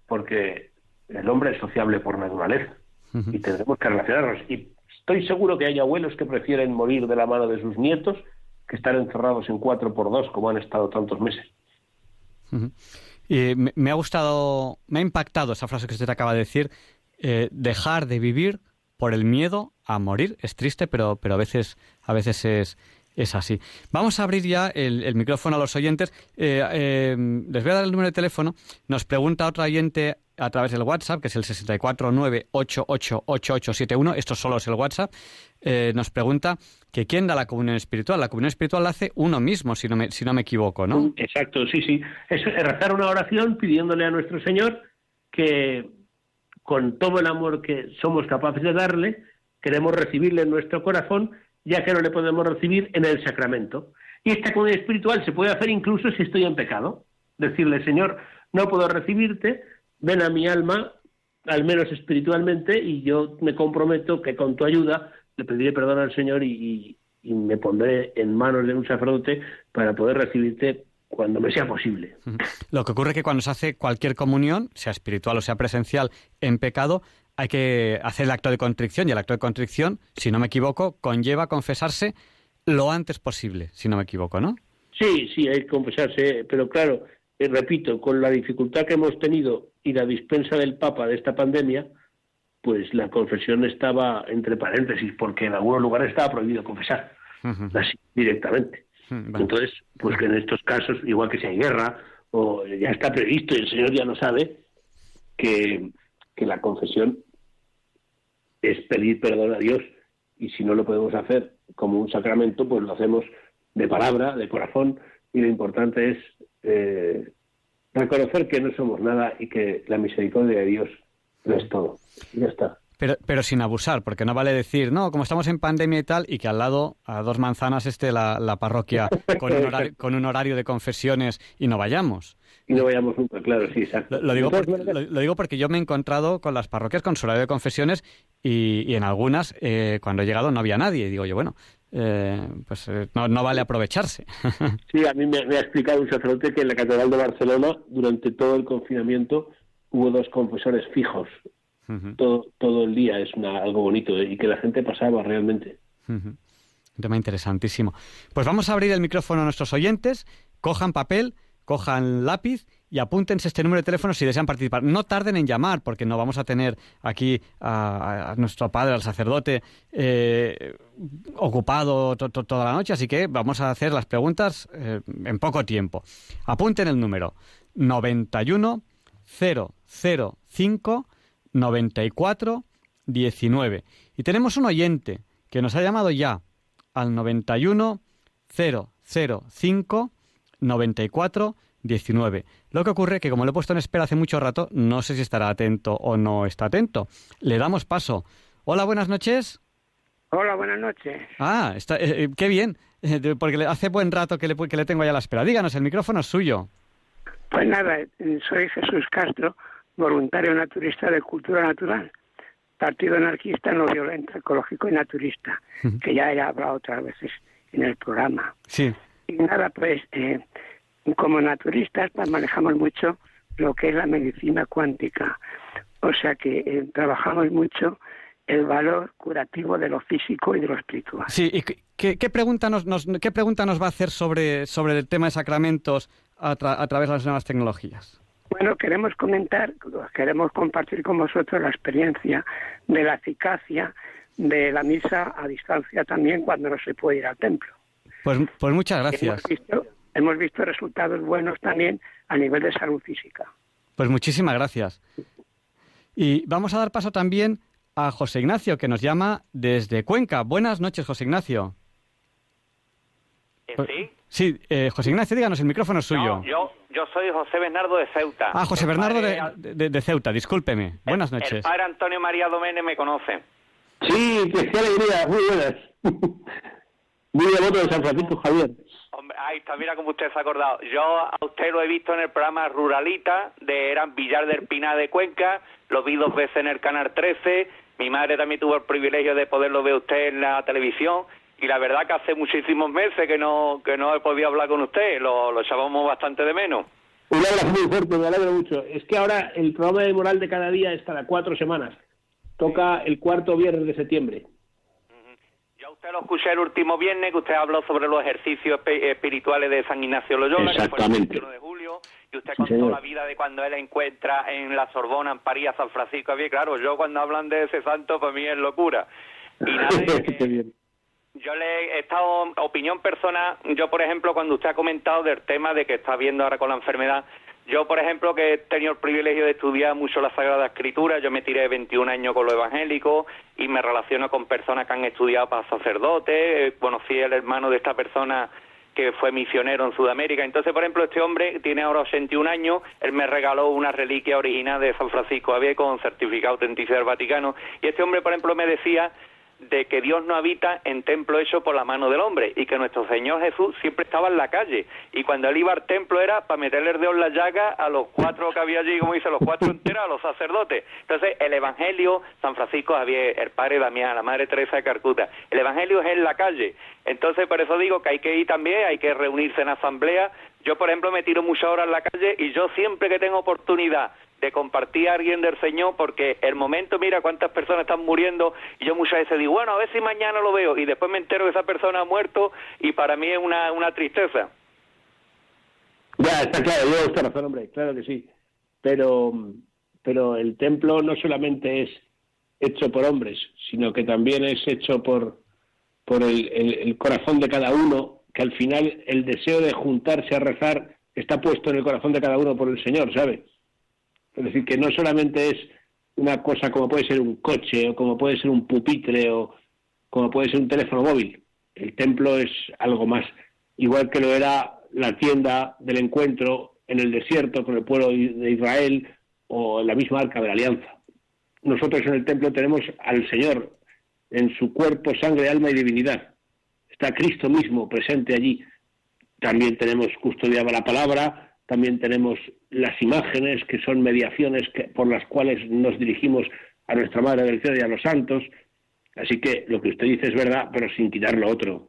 porque el hombre es sociable por naturaleza y tendremos que relacionarnos. Y estoy seguro que hay abuelos que prefieren morir de la mano de sus nietos que estar encerrados en cuatro por dos como han estado tantos meses. y me, ha gustado, me ha impactado esa frase que usted acaba de decir, eh, dejar de vivir por el miedo a morir. Es triste, pero, pero a veces, a veces es, es así. Vamos a abrir ya el, micrófono a los oyentes. Eh, eh, les voy a dar el número de teléfono. Nos pregunta otro oyente a través del WhatsApp, que es el 649888871. Esto solo es el WhatsApp. Eh, nos pregunta que quién da la comunión espiritual. La comunión espiritual la hace uno mismo, si no me, si no me equivoco, ¿no? Exacto, sí, sí. Es rezar una oración pidiéndole a nuestro Señor que con todo el amor que somos capaces de darle, queremos recibirle en nuestro corazón ya que no le podemos recibir en el sacramento. Y esta comunión espiritual se puede hacer incluso si estoy en pecado. Decirle, Señor, no puedo recibirte, ven a mi alma, al menos espiritualmente, y yo me comprometo que con tu ayuda le pediré perdón al Señor y, me pondré en manos de un sacerdote para poder recibirte cuando me sea posible. Lo que ocurre es que cuando se hace cualquier comunión, sea espiritual o sea presencial, en pecado, hay que hacer el acto de contrición y el acto de contrición, si no me equivoco, conlleva confesarse lo antes posible, si no me equivoco, ¿no? Sí, sí, hay que confesarse, pero claro, eh, repito, con la dificultad que hemos tenido y la dispensa del Papa de esta pandemia, pues la confesión estaba entre paréntesis, porque en algunos lugares estaba prohibido confesar, así, directamente. Entonces, pues que en estos casos, igual que si hay guerra, o ya está previsto y el Señor ya lo sabe, que, que la confesión es pedir perdón a Dios y si no lo podemos hacer como un sacramento, pues lo hacemos de palabra, de corazón y lo importante es eh, reconocer que no somos nada y que la misericordia de Dios lo es todo. ya está. Pero, pero sin abusar, porque no vale decir, no, como estamos en pandemia y tal, y que al lado, a dos manzanas, esté la, parroquia con un, horario, con un horario de confesiones y no vayamos. Y no vayamos nunca, claro, sí, exacto. Lo, digo, porque, lo, digo porque yo me he encontrado con las parroquias con de confesiones y, en algunas, eh, cuando he llegado, no había nadie. Y digo yo, bueno, eh, pues eh, no, vale aprovecharse. (laughs) sí, a mí me, ha explicado un sacerdote que en la Catedral de Barcelona, durante todo el confinamiento, hubo dos confesores fijos todo, todo el día. Es una, algo bonito ¿eh? y que la gente pasaba realmente. Un tema interesantísimo. Pues vamos a abrir el micrófono a nuestros oyentes. Cojan papel, cojan lápiz y apúntense este número de teléfono si desean participar. No tarden en llamar, porque no vamos a tener aquí a, nuestro padre, al sacerdote, eh, ocupado toda la noche, así que vamos a hacer las preguntas eh, en poco tiempo. Apunten el número 91 005 94 19. Y tenemos un oyente que nos ha llamado ya al 91 005 94 19. Lo que ocurre que como lo he puesto en espera hace mucho rato, no sé si estará atento o no está atento. Le damos paso. Hola, buenas noches. Hola, buenas noches. Ah, está, eh, eh, qué bien, eh, porque hace buen rato que le, que le tengo ya la espera. Díganos, el micrófono es suyo. Pues nada, soy Jesús Castro voluntario naturista de cultura natural, partido anarquista no violento, ecológico y naturista, que ya he hablado otras veces en el programa. Sí. Y nada, pues eh, como naturistas pues, manejamos mucho lo que es la medicina cuántica, o sea que eh, trabajamos mucho el valor curativo de lo físico y de lo espiritual. Sí, ¿y qué, pregunta, nos, qué pregunta nos va a hacer sobre, sobre el tema de sacramentos a, a través de las nuevas tecnologías? Bueno, queremos comentar, queremos compartir con vosotros la experiencia de la eficacia de la misa a distancia también cuando no se puede ir al templo. Pues, pues muchas gracias. Hemos visto, resultados buenos también a nivel de salud física. Pues muchísimas gracias. Y vamos a dar paso también a José Ignacio, que nos llama desde Cuenca. Buenas noches, José Ignacio. ¿Sí? Sí, eh, José Ignacio, díganos, el micrófono es suyo. yo, yo soy José Bernardo de Ceuta. Ah, José Bernardo de, Ceuta, discúlpeme. Buenas noches. El padre Antonio María Domene me conoce. Sí, qué alegría, muy buenas. Muy devoto de San Francisco Javier. Hombre, ahí está, mira cómo usted se ha acordado. Yo a usted lo he visto en el programa Ruralita, de eran Villar del Pinar de Cuenca, lo vi dos veces en el Canal 13, mi madre también tuvo el privilegio de poderlo ver usted en la televisión, y la verdad que hace muchísimos meses que no que no he podido hablar con usted, lo, lo echábamos bastante de menos. Un abrazo muy fuerte, me alegro mucho. Es que ahora el programa de moral de cada día es cada cuatro semanas. Toca el cuarto viernes de septiembre. Usted lo escuché el último viernes, que usted habló sobre los ejercicios espirituales de San Ignacio Loyola, que fue el 21 de julio, y usted contó la vida de cuando él encuentra en la Sorbona, en París, a San Francisco. Bien, claro, yo cuando hablan de ese santo, para mí es locura. Y (laughs) nada, Yo le he estado, opinión personal, yo por ejemplo, cuando usted ha comentado del tema de que está viendo ahora con la enfermedad, yo por ejemplo que he tenido el privilegio de estudiar mucho la Sagrada Escritura, yo me tiré 21 años con lo evangélico y me relaciono con personas que han estudiado para sacerdotes, eh, conocí al hermano de esta persona que fue misionero en Sudamérica. Entonces, por ejemplo, este hombre tiene ahora 81 años, él me regaló una reliquia original de San Francisco Javier con certificado de autenticidad del Vaticano, y este hombre, por ejemplo, me decía de que Dios no habita en templo hecho por la mano del hombre y que nuestro Señor Jesús siempre estaba en la calle y cuando él iba al templo era para meterle el dedo la llaga a los cuatro que había allí, como dice, los cuatro enteros, a los sacerdotes. Entonces el Evangelio, San Francisco Javier, el padre Damián, la madre Teresa de Carcuta, el Evangelio es en la calle. Entonces por eso digo que hay que ir también, hay que reunirse en asamblea. Yo, por ejemplo, me tiro muchas horas en la calle y yo siempre que tengo oportunidad de compartir a alguien del Señor, porque el momento, mira cuántas personas están muriendo, y yo muchas veces digo, bueno, a ver si mañana lo veo, y después me entero que esa persona ha muerto, y para mí es una, una tristeza. Ya, está claro, yo usted razón, hombre, claro que sí. Pero, pero el templo no solamente es hecho por hombres, sino que también es hecho por, por el, el, corazón de cada uno, que al final el deseo de juntarse a rezar está puesto en el corazón de cada uno por el Señor, ¿sabe? Es decir, que no solamente es una cosa como puede ser un coche o como puede ser un pupitre o como puede ser un teléfono móvil. El templo es algo más, igual que lo era la tienda del encuentro en el desierto con el pueblo de Israel o la misma arca de la alianza. Nosotros en el templo tenemos al Señor en su cuerpo, sangre, alma y divinidad. Está Cristo mismo presente allí. También tenemos custodiada la palabra, también tenemos las imágenes que son mediaciones por las cuales nos dirigimos a nuestra Madre del Cielo y a los santos. Así que lo que usted dice es verdad, pero sin quitar lo otro.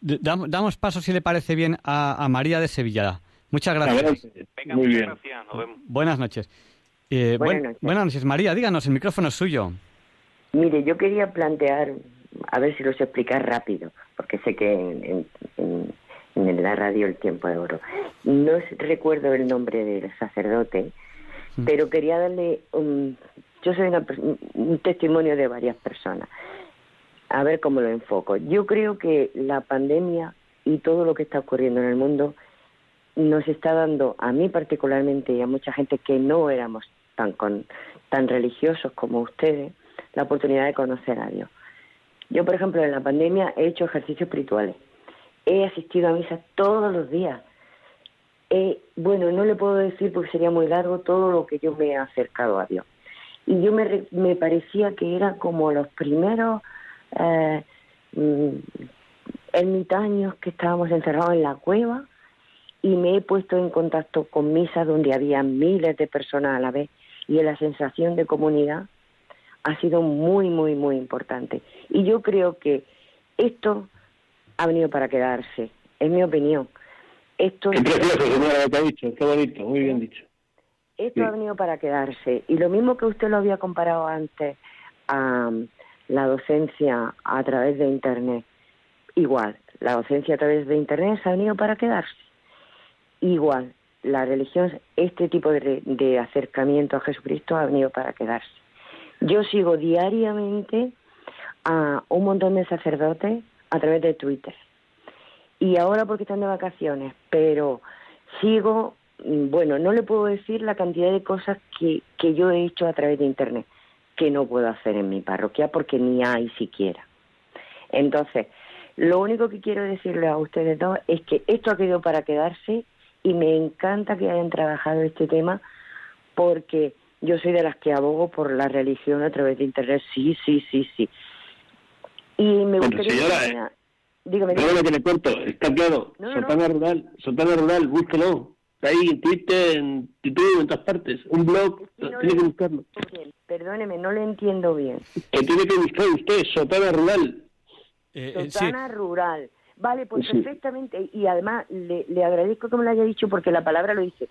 Damos paso, si le parece bien, a, María de Sevilla. Muchas gracias. Muy bien. Buenas noches. Eh, buenas, noches. buenas noches. María, díganos, el micrófono es suyo. Mire, yo quería plantear, a ver si lo sé explicar rápido, porque sé que en, en, la radio el tiempo de oro. No recuerdo el nombre del sacerdote, mm. pero quería darle un, yo soy un testimonio de varias personas a ver cómo lo enfoco. Yo creo que la pandemia y todo lo que está ocurriendo en el mundo nos está dando, a mí particularmente y a mucha gente que no éramos tan, con, tan religiosos como ustedes, la oportunidad de conocer a Dios. Yo, por ejemplo, en la pandemia he hecho ejercicios espirituales. He asistido a misa todos los días. bueno, no le puedo decir porque sería muy largo todo lo que yo me he acercado a Dios. Y yo me, me parecía que era como los primeros eh, mm, ermitaños que estábamos encerrados en la cueva y me he puesto en contacto con misas donde había miles de personas a la vez y la sensación de comunidad ha sido muy, muy, muy importante. Y yo creo que esto ha venido para quedarse, es mi opinión. Esto qué precioso, señora, que ha dicho, qué bonito, muy bien dicho. Esto ha venido para quedarse. Y lo mismo que usted lo había comparado antes a, la docencia a través de Internet. Igual, la docencia a través de Internet se ha venido para quedarse. Igual, la religión, este tipo de, acercamiento a Jesucristo ha venido para quedarse. Yo sigo diariamente a un montón de sacerdotes a través de Twitter. Y ahora porque están de vacaciones, pero sigo, bueno, no le puedo decir la cantidad de cosas que, que yo he hecho a través de Internet que no puedo hacer en mi parroquia porque ni hay siquiera. Entonces, lo único que quiero decirle a ustedes dos es que esto ha quedado para quedarse y me encanta que hayan trabajado este tema porque yo soy de las que abogo por la religión a través de Internet. Sí, sí, sí, sí. Y me gustaría... Señora, dígame, dígame. que le cuento, está claro. Sotana Rural, Sotana Rural, búsquelo ahí en Twitter, en YouTube, en todas partes. Un blog, tiene que buscarlo. Perdóneme, no le entiendo bien. Que tiene que buscar usted, Sotana Rural. Eh, eh Sotana Rural. Vale, pues perfectamente. Y además le, le, agradezco que me lo haya dicho porque la palabra lo dice.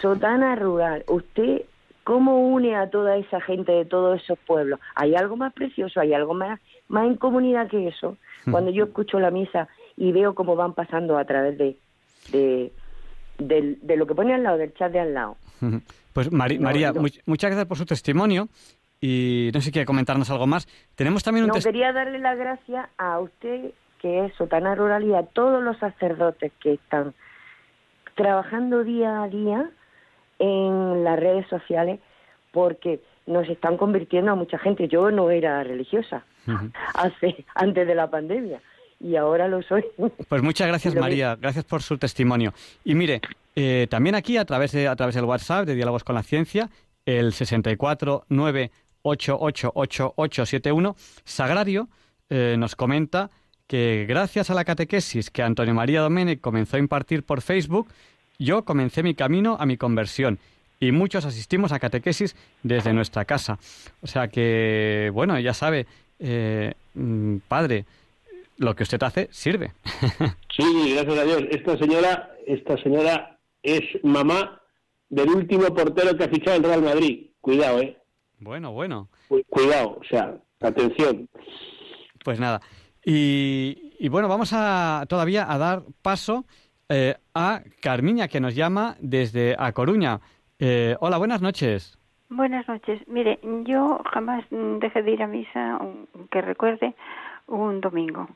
Sotana Rural. Usted, ¿cómo une a toda esa gente de todos esos pueblos? ¿Hay algo más precioso? ¿Hay algo más, más en comunidad que eso? Cuando yo escucho la misa y veo cómo van pasando a través de, de de lo que pone al lado, del chat de al lado. Pues María, muchas gracias por su testimonio y no sé si quiere comentarnos algo más. Tenemos también un no, quería darle las gracias a usted, que es Sotana Rural, y a todos los sacerdotes que están trabajando día a día en las redes sociales porque nos están convirtiendo a mucha gente. Yo no era religiosa hace antes de la pandemia y ahora lo soy. Pues muchas gracias María, gracias por su testimonio. Y mire, eh, también aquí a través, de, a través del WhatsApp de Diálogos con la Ciencia, el 649888871, Sagrario eh, nos comenta que gracias a la catequesis que Antonio María Domene comenzó a impartir por Facebook, yo comencé mi camino a mi conversión y muchos asistimos a catequesis desde nuestra casa. O sea que, bueno, ya sabe, eh, mm, padre, lo que usted hace sirve. (laughs) sí, gracias a Dios. Esta señora, esta señora es mamá del último portero que ha fichado el Real Madrid. Cuidado, ¿eh? Bueno, bueno. Cuidado, o sea, atención. Pues nada. Y, bueno, vamos a todavía a dar paso eh, a Carmiña, que nos llama desde A Coruña. Eh, hola, buenas noches. Buenas noches. Mire, yo jamás dejé de ir a misa, que recuerde, un domingo.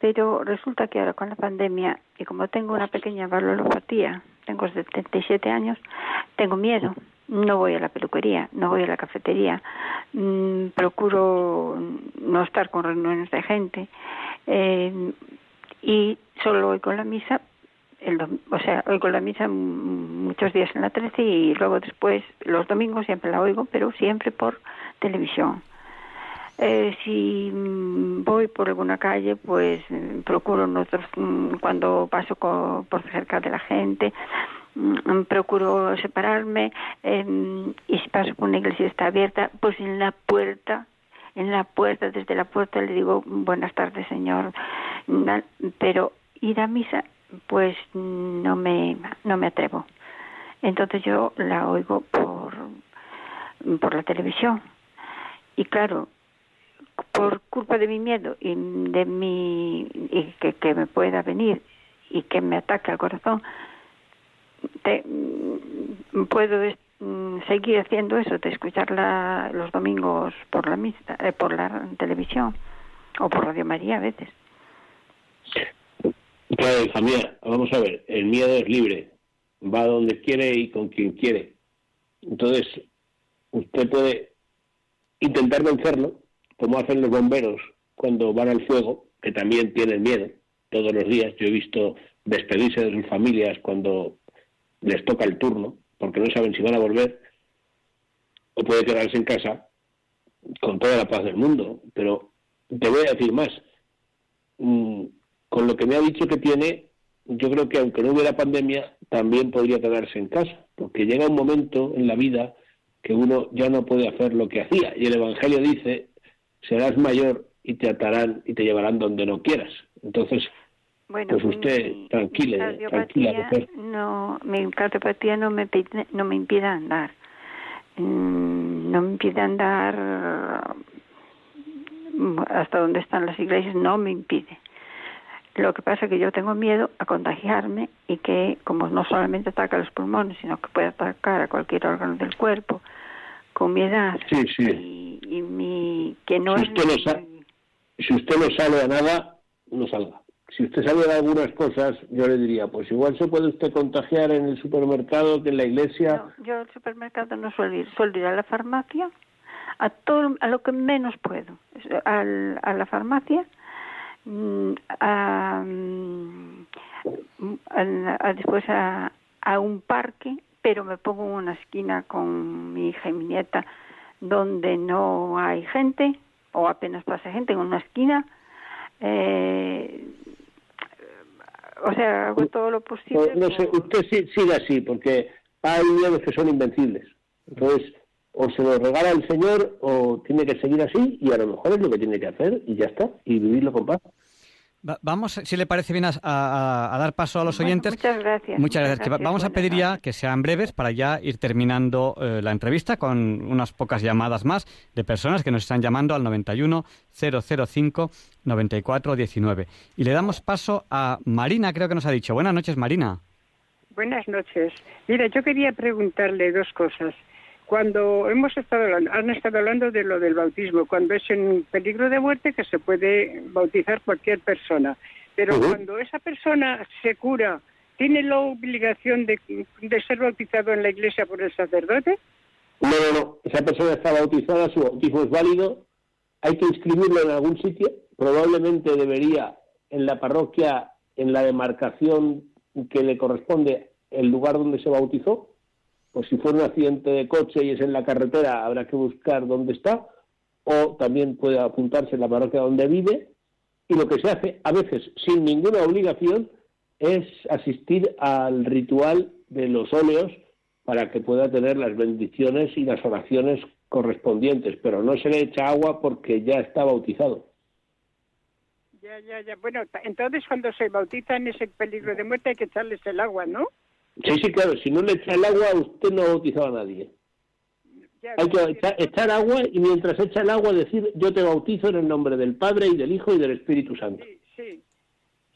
Pero resulta que ahora con la pandemia, y como tengo una pequeña valolopatía, tengo 77 años, tengo miedo. No voy a la peluquería, no voy a la cafetería, mm, procuro no estar con reuniones de gente eh, y solo voy con la misa el o sea, oigo la misa muchos días en la 13 y luego después los domingos siempre la oigo, pero siempre por televisión. Eh, si voy por alguna calle, pues mm, procuro nosotros cuando paso por cerca de la gente, procuro separarme em, y si paso por una iglesia está abierta, pues en la puerta en la puerta, desde la puerta le digo buenas tardes señor, pero ir a misa pues no me, no me atrevo. Entonces yo la oigo por, por la televisión. Y claro, por culpa de mi miedo y de mi y que, que me pueda venir y que me ataque al corazón, te, puedo seguir haciendo eso, de escucharla los domingos por la misa, eh, por la televisión o por Radio María a veces. Claro, hija mía, vamos a ver, el miedo es libre, va donde quiere y con quien quiere. Entonces, usted puede intentar vencerlo, como hacen los bomberos cuando van al fuego, que también tienen miedo todos los días. Yo he visto despedirse de sus familias cuando les toca el turno, porque no saben si van a volver, o puede quedarse en casa con toda la paz del mundo. Pero te voy a decir más. Mm, con lo que me ha dicho que tiene, yo creo que aunque no hubiera pandemia, también podría quedarse en casa, porque llega un momento en la vida que uno ya no puede hacer lo que hacía. Y el Evangelio dice, serás mayor y te atarán y te llevarán donde no quieras. Entonces, pues usted, tranquila, tranquila. No, mi cardiopatía no me, no me impide andar. Mm, no me impide andar hasta donde están las iglesias, no me impide. Lo que pasa es que yo tengo miedo a contagiarme y que, como no solamente ataca los pulmones, sino que puede atacar a cualquier órgano del cuerpo, con mi edad sí, sí. Y, mi, que no si usted no Si usted no sale a nada, no salga. Si usted sabe de algunas cosas, yo le diría, pues igual se puede usted contagiar en el supermercado que en la iglesia. No, yo al supermercado no suelo ir, suelo ir a la farmacia, a todo, a lo que menos puedo, a la farmacia Mm, a, después a, un parque, pero me pongo en una esquina con mi hija y mi nieta donde no hay gente o apenas pasa gente en una esquina. Eh, o sea, hago todo lo posible. No, sé, usted sigue así, porque hay miedos que son invencibles. Entonces, o se lo regala el Señor o tiene que seguir así y a lo mejor es lo que tiene que hacer y ya está, y vivirlo con paz. Vamos, si le parece bien, a, dar paso a los oyentes. muchas gracias. Muchas gracias. Vamos a pedir ya que sean breves para ya ir terminando eh, la entrevista con unas pocas llamadas más de personas que nos están llamando al 91 005 94 19. Y le damos paso a Marina, creo que nos ha dicho. Buenas noches, Marina. Buenas noches. Mira, yo quería preguntarle dos cosas cuando hemos estado hablando, han estado hablando de lo del bautismo, cuando es en peligro de muerte que se puede bautizar cualquier persona, pero cuando esa persona se cura, ¿tiene la obligación de, ser bautizado en la iglesia por el sacerdote? No, no, no, esa persona está bautizada, su bautismo es válido, hay que inscribirlo en algún sitio, probablemente debería en la parroquia, en la demarcación que le corresponde el lugar donde se bautizó, pues si fue un accidente de coche y es en la carretera, habrá que buscar dónde está, o también puede apuntarse en la parroquia donde vive, y lo que se hace a veces sin ninguna obligación es asistir al ritual de los óleos para que pueda tener las bendiciones y las oraciones correspondientes, pero no se le echa agua porque ya está bautizado. Ya, ya, ya. Bueno, entonces cuando se bautiza en ese peligro de muerte hay que echarles el agua, ¿no? Sí, sí, claro, si no le echa el agua, usted no ha bautizado a nadie. Hay que echar, agua y mientras echa el agua decir yo te bautizo en el nombre del Padre y del Hijo y del Espíritu Santo. Sí,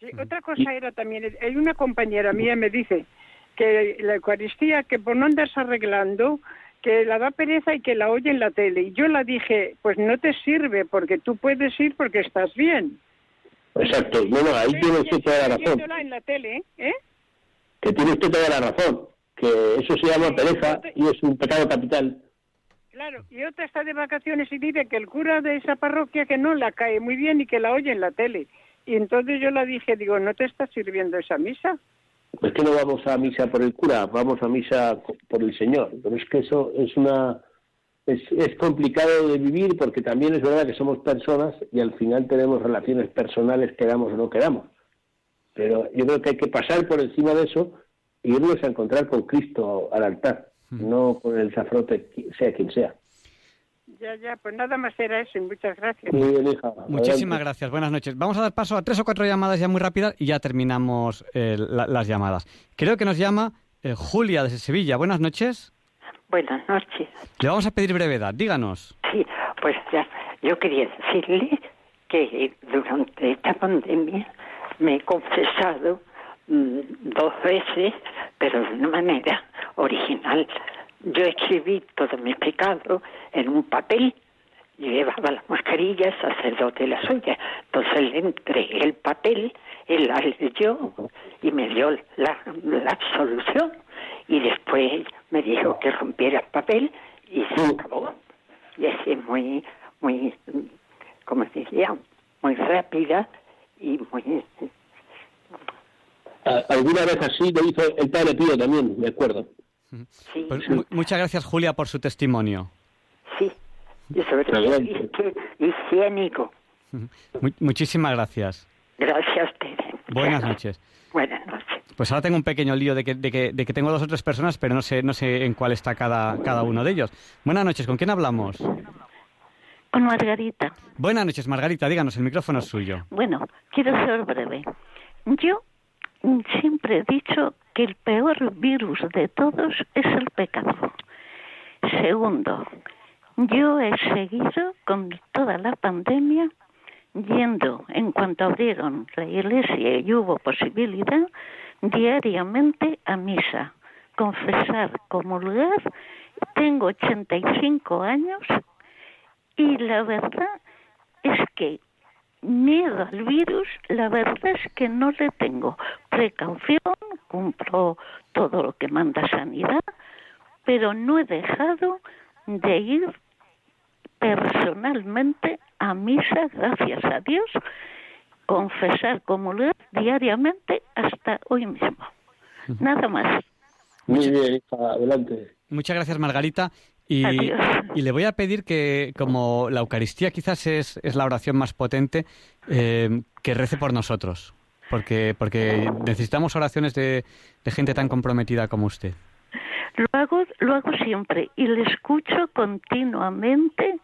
sí. Otra cosa era también, hay una compañera mía me dice que la Eucaristía, que por no andarse arreglando, que la da pereza y que la oye en la tele. Y yo la dije, pues no te sirve porque tú puedes ir porque estás bien. Exacto, bueno, ahí tiene usted toda la razón. en la tele, ¿eh? Que tiene usted toda la razón, que eso se llama pereza y es un pecado capital. Claro, y otra está de vacaciones y dice que el cura de esa parroquia que no la cae muy bien y que la oye en la tele. Y entonces yo la dije, digo, ¿no te está sirviendo esa misa? Pues que no vamos a misa por el cura, vamos a misa por el Señor. Pero es que eso es una es, es complicado de vivir porque también es verdad que somos personas y al final tenemos relaciones personales, queramos o no queramos. Pero yo creo que hay que pasar por encima de eso y irnos a encontrar con Cristo al altar, no con el sacerdote, sea quien sea. Ya, ya, pues nada más era eso muchas gracias. Muchísimas gracias, buenas noches. Vamos a dar paso a tres o cuatro llamadas ya muy rápidas y ya terminamos eh, las llamadas. Creo que nos llama eh, Julia desde Sevilla. Buenas noches. Buenas noches. Le vamos a pedir brevedad, díganos. Sí, pues ya, yo quería decirle que durante esta pandemia me he confesado mm, dos veces, pero de una manera original. Yo escribí todo mi pecado en un papel, llevaba la mascarilla, el sacerdote la suya. Entonces le entregué el papel, él la leyó y me dio la, la absolución. Y después me dijo que rompiera el papel y se acabó. Y así muy, muy, como decía, muy rápida y muy... Alguna vez así lo hizo el padre Pío también, me acuerdo. Pues muchas gracias, Julia, por su testimonio. Sí, y sobre todo higiénico. (laughs) muchísimas gracias. Gracias, Buenas noches. Buenas noches. Pues ahora tengo un pequeño lío de que, de que, de que tengo dos o tres personas, pero no sé, no sé en cuál está cada, cada uno de ellos. Buenas noches, ¿con quién hablamos? Con Margarita. Buenas noches, Margarita, díganos, el micrófono es suyo. Bueno, quiero ser breve. Yo siempre he dicho que el peor virus de todos es el pecado. Segundo, yo he seguido con toda la pandemia yendo en cuanto abrieron la iglesia y hubo posibilidad diariamente a misa, confesar, comulgar. Tengo 85 años y la verdad es que miedo al virus, la verdad es que no le tengo. Precaución, cumplo todo lo que manda sanidad, pero no he dejado de ir personalmente a misa, gracias a Dios, confesar, comulgar diariamente hasta hoy mismo. Nada más. Muy bien, adelante. Muchas gracias, Margarita. Y, y, le voy a pedir que, como la Eucaristía quizás es, es la oración más potente, eh, que rece por nosotros, porque, porque necesitamos oraciones de, de gente tan comprometida como usted. Lo hago, lo hago siempre y le escucho continuamente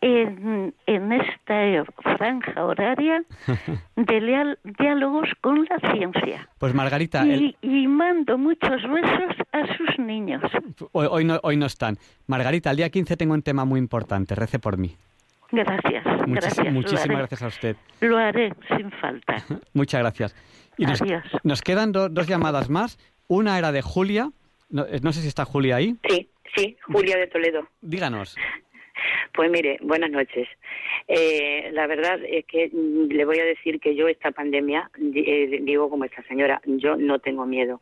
en, en esta franja horaria (laughs) de diálogos con la ciencia. Pues Margarita... Y, mando muchos besos a sus niños. Hoy, no, hoy no están. Margarita, el día 15 tengo un tema muy importante. Rece por mí. Gracias. gracias muchísimas gracias a usted. Lo haré sin falta. (laughs) Muchas gracias. Y nos, nos quedan dos llamadas más. Una era de Julia. No, no sé si está Julia ahí. Sí, sí, Julia de Toledo. Díganos. Pues mire, buenas noches. Eh, la verdad es que mm, le voy a decir que yo esta pandemia, eh, digo como esta señora, yo no tengo miedo.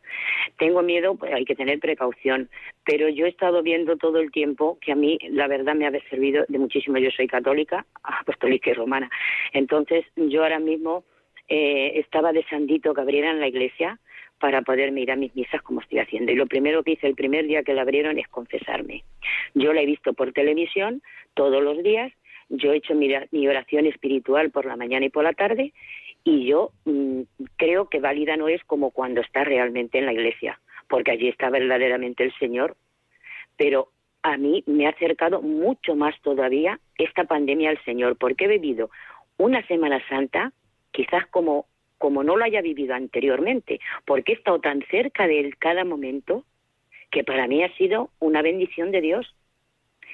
Tengo miedo, pues hay que tener precaución, pero yo he estado viendo todo el tiempo que a mí la verdad me ha servido de muchísimo. Yo soy católica, (laughs) apostólica y romana. Entonces yo ahora mismo eh, estaba deseandito que abrieran la iglesia para poderme ir a mis misas como estoy haciendo. Y lo primero que hice el primer día que la abrieron es confesarme. Yo la he visto por televisión todos los días, yo he hecho mi, oración espiritual por la mañana y por la tarde y yo mm, creo que válida no es como cuando está realmente en la iglesia, porque allí está verdaderamente el Señor, pero a mí me ha acercado mucho más todavía esta pandemia al Señor, porque he vivido una Semana Santa, quizás como como no lo haya vivido anteriormente, porque he estado tan cerca de él cada momento que para mí ha sido una bendición de Dios.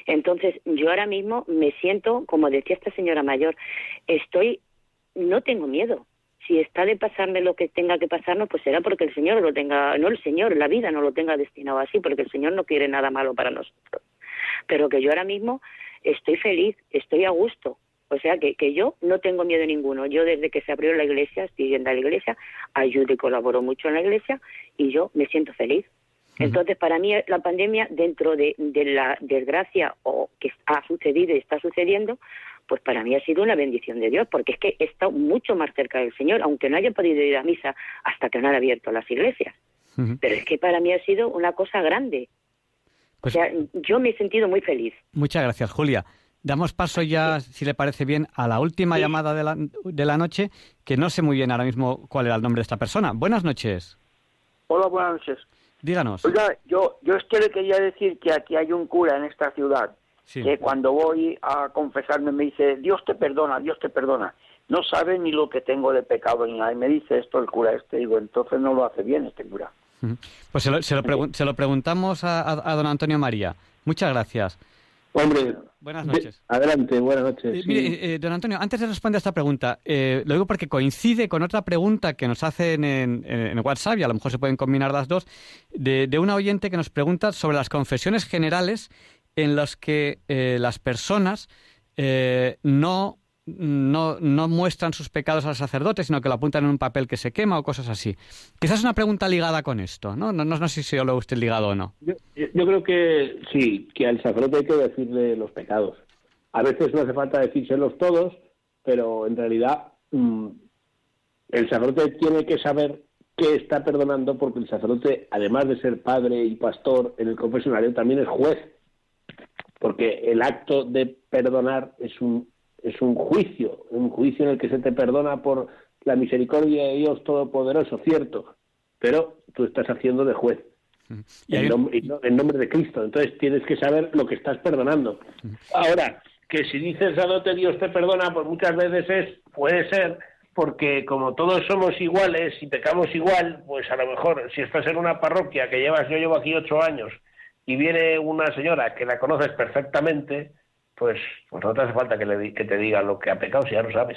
Entonces, yo ahora mismo me siento, como decía esta señora mayor, estoy, no tengo miedo. Si está de pasarme lo que tenga que pasarnos, pues será porque el Señor lo tenga, no el Señor, la vida no lo tenga destinado así, porque el Señor no quiere nada malo para nosotros. Pero que yo ahora mismo estoy feliz, estoy a gusto. O sea que, que yo no tengo miedo ninguno. Yo desde que se abrió la iglesia, estoy yendo a la iglesia, ayudo y colaboro mucho en la iglesia y yo me siento feliz. Entonces, para mí la pandemia, dentro de, la desgracia o que ha sucedido y está sucediendo, pues para mí ha sido una bendición de Dios, porque es que he estado mucho más cerca del Señor, aunque no haya podido ir a misa hasta que no han abierto las iglesias. Pero es que para mí ha sido una cosa grande. Pues o sea, yo me he sentido muy feliz. Muchas gracias, Julia. Damos paso ya, si le parece bien, a la última llamada de la, de la noche, que no sé muy bien ahora mismo cuál era el nombre de esta persona. Buenas noches. Hola, buenas noches. Díganos. Oiga, yo, yo es que le quería decir que aquí hay un cura en esta ciudad que cuando voy a confesarme me dice, Dios te perdona, Dios te perdona. No sabe ni lo que tengo de pecado ni nada. Y me dice esto el cura este. Digo, entonces no lo hace bien este cura. Pues se lo, se lo, preguntamos a, don Antonio María. Muchas gracias. Hombre, buenas noches. adelante, buenas noches. Eh, mire, eh, don Antonio, antes de responder a esta pregunta, eh, lo digo porque coincide con otra pregunta que nos hacen en, en, WhatsApp, y a lo mejor se pueden combinar las dos, de, de una oyente que nos pregunta sobre las confesiones generales en las que las personas no no, no muestran sus pecados al sacerdote, sino que lo apuntan en un papel que se quema o cosas así. Quizás es una pregunta ligada con esto, ¿no? No, no, sé si yo lo usted ligado o no. Yo, creo que sí, que al sacerdote hay que decirle los pecados. A veces no hace falta decírselos todos, pero en realidad mm, el sacerdote tiene que saber qué está perdonando porque el sacerdote, además de ser padre y pastor en el confesionario, también es juez. Porque el acto de perdonar es un es un juicio, un juicio en el que se te perdona por la misericordia de Dios Todopoderoso, cierto, pero tú estás haciendo de juez. En, nombre, de Cristo. Entonces tienes que saber lo que estás perdonando. Ahora, que si dices adote Dios te perdona, pues muchas veces es, puede ser, porque como todos somos iguales y pecamos igual, pues a lo mejor si estás en una parroquia que llevas, yo llevo aquí ocho años, y viene una señora que la conoces perfectamente, pues, pues no te hace falta que, le, que te diga lo que ha pecado si ya lo sabes.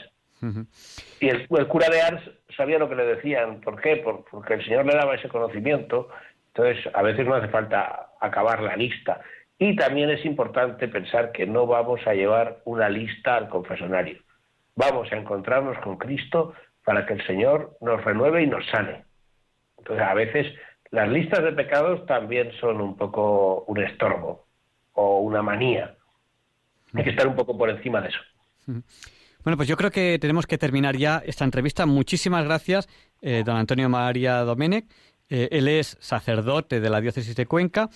Y el, cura de Ars sabía lo que le decían. ¿Por qué? porque el Señor le daba ese conocimiento. Entonces, a veces no hace falta acabar la lista. Y también es importante pensar que no vamos a llevar una lista al confesonario. Vamos a encontrarnos con Cristo para que el Señor nos renueve y nos sane. Entonces, a veces las listas de pecados también son un poco un estorbo o una manía. Hay que estar un poco por encima de eso. Bueno, pues yo creo que tenemos que terminar ya esta entrevista. Muchísimas gracias, eh, don Antonio María Domenech. Eh, él es sacerdote de la diócesis de Cuenca.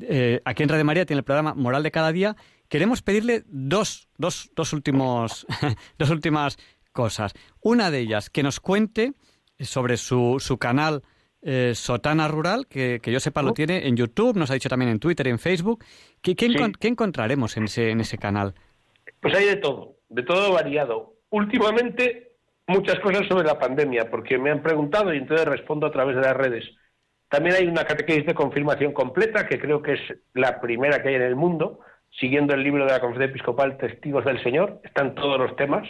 Eh, aquí en Radio María tiene el programa Moral de cada día. Queremos pedirle dos, dos, dos, últimos, (laughs) dos últimas cosas. Una de ellas, que nos cuente sobre su, su canal Sotana Rural, que, yo sepa lo tiene en YouTube, nos ha dicho también en Twitter en Facebook. ¿Qué, encontraremos en ese, en ese canal? Pues hay de todo, de todo variado. Últimamente, muchas cosas sobre la pandemia, porque me han preguntado y entonces respondo a través de las redes. También hay una catequesis de confirmación completa, que creo que es la primera que hay en el mundo, siguiendo el libro de la Conferencia Episcopal Testigos del Señor. Están todos los temas.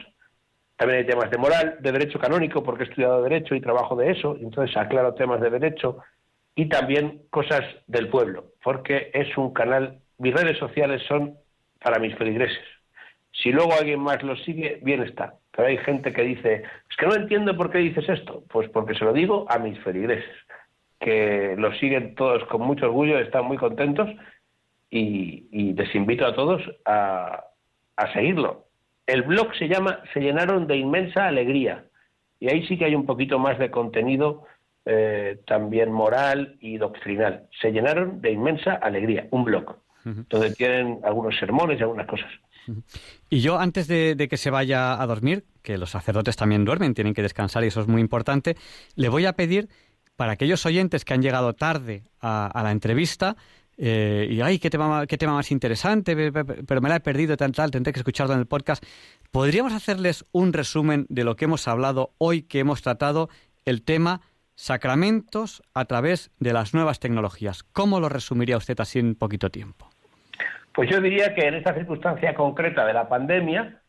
También hay temas de moral, de derecho canónico, porque he estudiado derecho y trabajo de eso, y entonces aclaro temas de derecho y también cosas del pueblo, porque es un canal mis redes sociales son para mis feligreses. Si luego alguien más los sigue, bien está. Pero hay gente que dice, es que no entiendo por qué dices esto. Pues porque se lo digo a mis feligreses, que los siguen todos con mucho orgullo, están muy contentos y, les invito a todos a, seguirlo. El blog se llama Se llenaron de inmensa alegría y ahí sí que hay un poquito más de contenido eh, también moral y doctrinal. Se llenaron de inmensa alegría, un blog donde tienen algunos sermones y algunas cosas. Y yo, antes de, que se vaya a dormir, que los sacerdotes también duermen, tienen que descansar y eso es muy importante, le voy a pedir, para aquellos oyentes que han llegado tarde a, la entrevista, eh, y ay, qué tema, qué tema más interesante, pero me la he perdido, tal, tal, tendré que escucharlo en el podcast. ¿Podríamos hacerles un resumen de lo que hemos hablado hoy, que hemos tratado el tema sacramentos a través de las nuevas tecnologías? ¿Cómo lo resumiría usted así en poquito tiempo? Pues yo diría que en esta circunstancia concreta de la pandemia,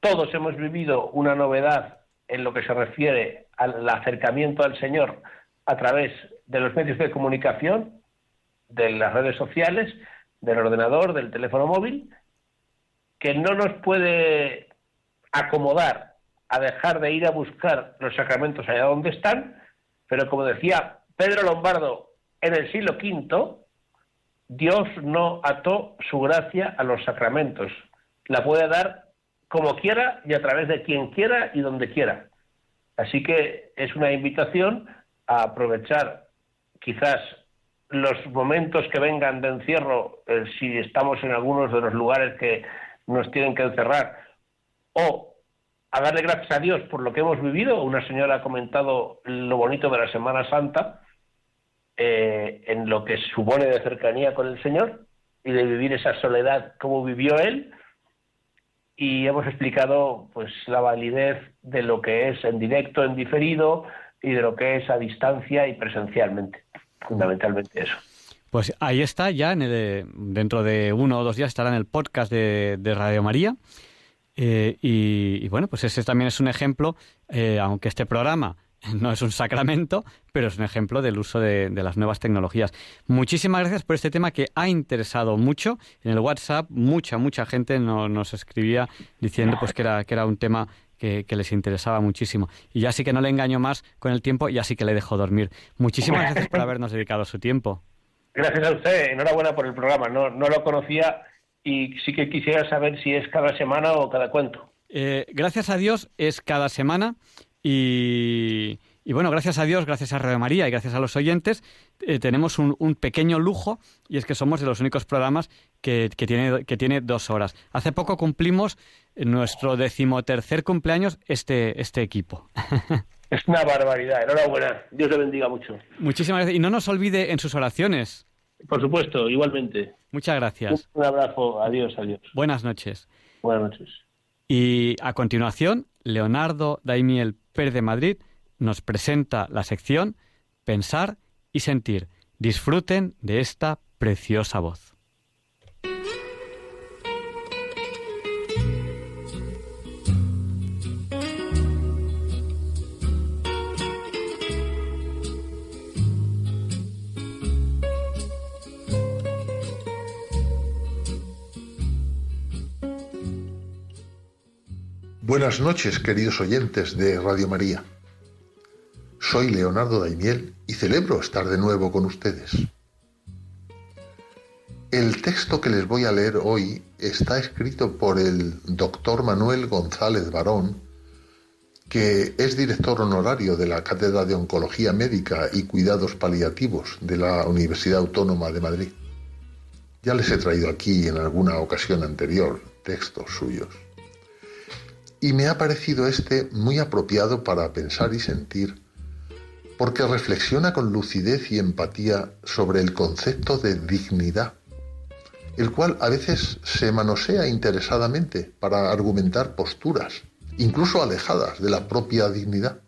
todos hemos vivido una novedad en lo que se refiere al acercamiento al Señor a través de los medios de comunicación, de las redes sociales, del ordenador, del teléfono móvil, que no nos puede acomodar a dejar de ir a buscar los sacramentos allá donde están, pero como decía Pedro Lombardo en el siglo V, Dios no ató su gracia a los sacramentos, la puede dar como quiera y a través de quien quiera y donde quiera. Así que es una invitación a aprovechar quizás los momentos que vengan de encierro, eh, si estamos en algunos de los lugares que nos tienen que encerrar, o a darle gracias a Dios por lo que hemos vivido. Una señora ha comentado lo bonito de la Semana Santa, eh, en lo que supone de cercanía con el Señor y de vivir esa soledad como vivió Él. Y hemos explicado pues la validez de lo que es en directo, en diferido, y de lo que es a distancia y presencialmente, fundamentalmente eso. Pues ahí está, ya en el, dentro de uno o dos días estará en el podcast de, Radio María. Eh, y, bueno, pues ese también es un ejemplo, eh, aunque este programa (laughs) no es un sacramento, pero es un ejemplo del uso de, las nuevas tecnologías. Muchísimas gracias por este tema que ha interesado mucho. En el WhatsApp mucha, mucha gente nos escribía diciendo pues que era, que era un tema que, les interesaba muchísimo. Y ya sí que no le engaño más con el tiempo, ya sí que le dejo dormir. Muchísimas gracias por habernos dedicado su tiempo. Gracias a usted, enhorabuena por el programa. No, no lo conocía y sí que quisiera saber si es cada semana o cada cuento. Eh, gracias a Dios es cada semana y, bueno, gracias a Dios, gracias a Radio María y gracias a los oyentes, eh, tenemos un, pequeño lujo y es que somos de los únicos programas que, que, tiene, que tiene dos horas. Hace poco cumplimos nuestro decimotercer cumpleaños este, este equipo. (laughs) Es una barbaridad. Enhorabuena. Dios le bendiga mucho. Muchísimas gracias. Y no nos olvide en sus oraciones. Por supuesto, igualmente. Muchas gracias. Un abrazo. Adiós, adiós. Buenas noches. Buenas noches. Y a continuación, Leonardo Daimiel Pérez de Madrid nos presenta la sección Pensar y Sentir. Disfruten de esta preciosa voz. Buenas noches, queridos oyentes de Radio María. Soy Leonardo Daimiel y celebro estar de nuevo con ustedes. El texto que les voy a leer hoy está escrito por el doctor Manuel González Barón, que es director honorario de la Cátedra de Oncología Médica y Cuidados Paliativos de la Universidad Autónoma de Madrid. Ya les he traído aquí en alguna ocasión anterior textos suyos y me ha parecido este muy apropiado para pensar y sentir, porque reflexiona con lucidez y empatía sobre el concepto de dignidad, el cual a veces se manosea interesadamente para argumentar posturas, incluso alejadas de la propia dignidad.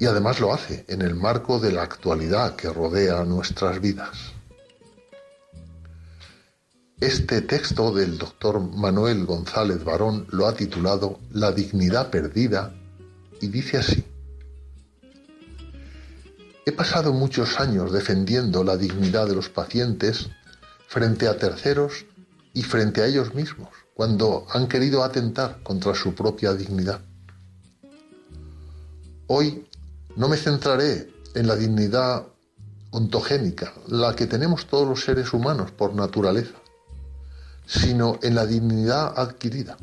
Y además lo hace en el marco de la actualidad que rodea nuestras vidas. Este texto del doctor Manuel González Barón lo ha titulado La dignidad perdida y dice así. He pasado muchos años defendiendo la dignidad de los pacientes frente a terceros y frente a ellos mismos, cuando han querido atentar contra su propia dignidad. Hoy no me centraré en la dignidad ontogénica, la que tenemos todos los seres humanos por naturaleza sino en la dignidad adquirida,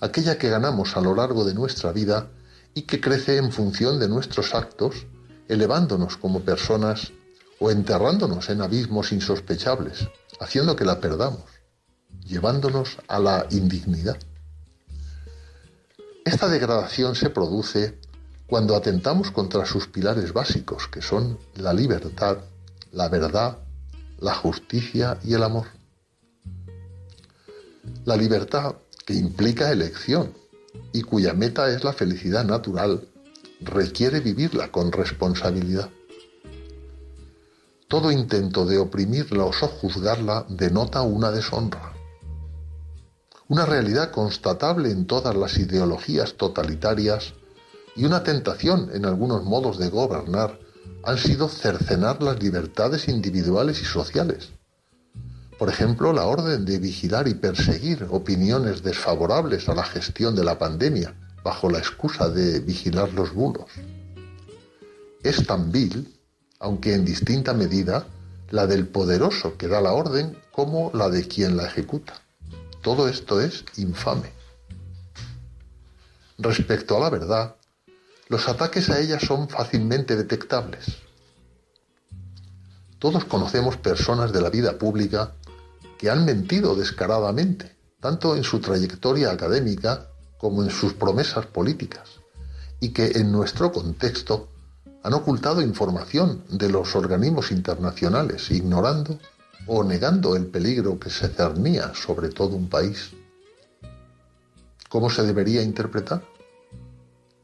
aquella que ganamos a lo largo de nuestra vida y que crece en función de nuestros actos, elevándonos como personas o enterrándonos en abismos insospechables, haciendo que la perdamos, llevándonos a la indignidad. Esta degradación se produce cuando atentamos contra sus pilares básicos, que son la libertad, la verdad la justicia y el amor. La libertad, que implica elección y cuya meta es la felicidad natural, requiere vivirla con responsabilidad. Todo intento de oprimirla o sojuzgarla denota una deshonra. Una realidad constatable en todas las ideologías totalitarias y una tentación en algunos modos de gobernar han sido cercenar las libertades individuales y sociales. Por ejemplo, la orden de vigilar y perseguir opiniones desfavorables a la gestión de la pandemia bajo la excusa de vigilar los bulos. Es tan vil aunque en distinta medida, la del poderoso que da la orden como la de quien la ejecuta. Todo esto es infame. Respecto a la verdad, los ataques a ella son fácilmente detectables. Todos conocemos personas de la vida pública que han mentido descaradamente, tanto en su trayectoria académica como en sus promesas políticas, y que en nuestro contexto han ocultado información de los organismos internacionales, ignorando o negando el peligro que se cernía sobre todo un país. ¿Cómo se debería interpretar?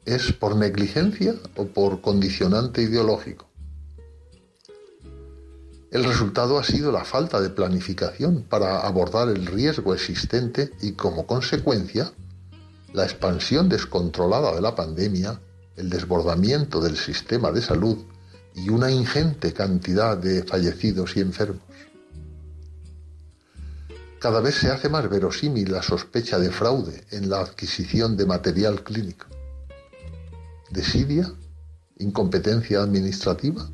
¿Es por negligencia o por condicionante ideológico? El resultado ha sido la falta de planificación para abordar el riesgo existente y como consecuencia la expansión descontrolada de la pandemia el desbordamiento del sistema de salud y una ingente cantidad de fallecidos y enfermos. Cada vez se hace más verosímil la sospecha de fraude en la adquisición de material clínico. ¿Desidia? ¿Incompetencia administrativa?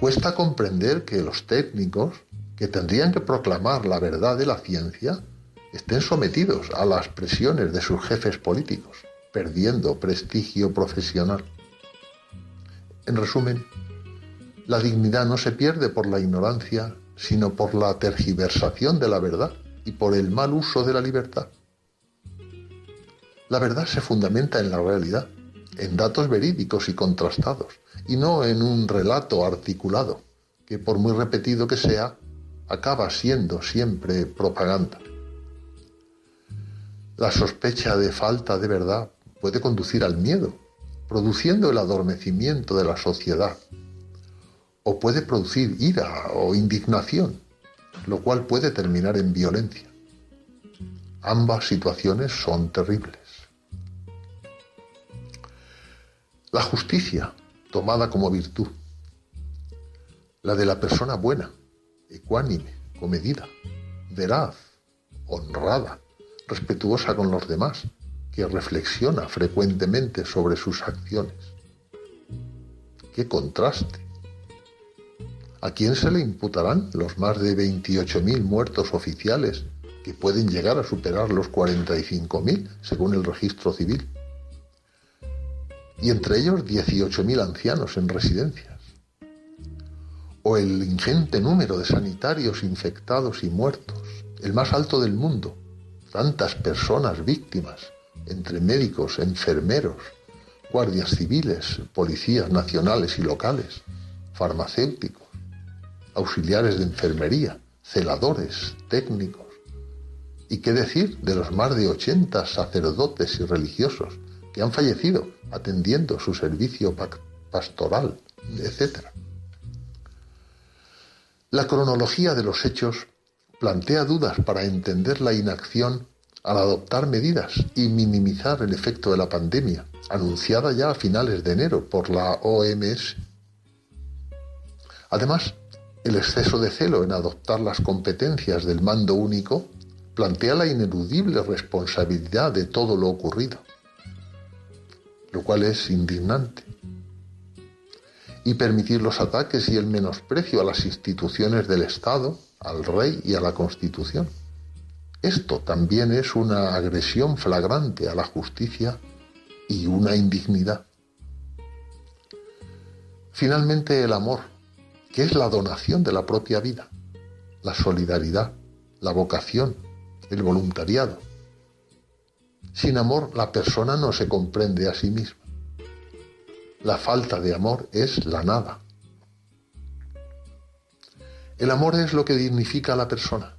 Cuesta comprender que los técnicos, que tendrían que proclamar la verdad de la ciencia, estén sometidos a las presiones de sus jefes políticos perdiendo prestigio profesional. En resumen, la dignidad no se pierde por la ignorancia, sino por la tergiversación de la verdad y por el mal uso de la libertad. La verdad se fundamenta en la realidad, en datos verídicos y contrastados, y no en un relato articulado, que por muy repetido que sea, acaba siendo siempre propaganda. La sospecha de falta de verdad puede conducir al miedo, produciendo el adormecimiento de la sociedad, o puede producir ira o indignación, lo cual puede terminar en violencia. Ambas situaciones son terribles. La justicia, tomada como virtud, la de la persona buena, ecuánime, comedida, veraz, honrada, respetuosa con los demás, que reflexiona frecuentemente sobre sus acciones. ¡Qué contraste! ¿A quién se le imputarán los más de 28.000 muertos oficiales que pueden llegar a superar los 45.000 según el registro civil? Y entre ellos 18.000 ancianos en residencias. O el ingente número de sanitarios infectados y muertos, el más alto del mundo. Tantas personas víctimas entre médicos, enfermeros, guardias civiles, policías nacionales y locales, farmacéuticos, auxiliares de enfermería, celadores, técnicos. ¿Y qué decir de los más de 80 sacerdotes y religiosos que han fallecido atendiendo su servicio pastoral, etcétera? La cronología de los hechos plantea dudas para entender la inacción al adoptar medidas y minimizar el efecto de la pandemia, anunciada ya a finales de enero por la OMS. Además, el exceso de celo en adoptar las competencias del mando único plantea la ineludible responsabilidad de todo lo ocurrido, lo cual es indignante. Y permitir los ataques y el menosprecio a las instituciones del Estado, al rey y a la Constitución. Esto también es una agresión flagrante a la justicia y una indignidad. Finalmente el amor, que es la donación de la propia vida, la solidaridad, la vocación, el voluntariado. Sin amor la persona no se comprende a sí misma. La falta de amor es la nada. El amor es lo que dignifica a la persona.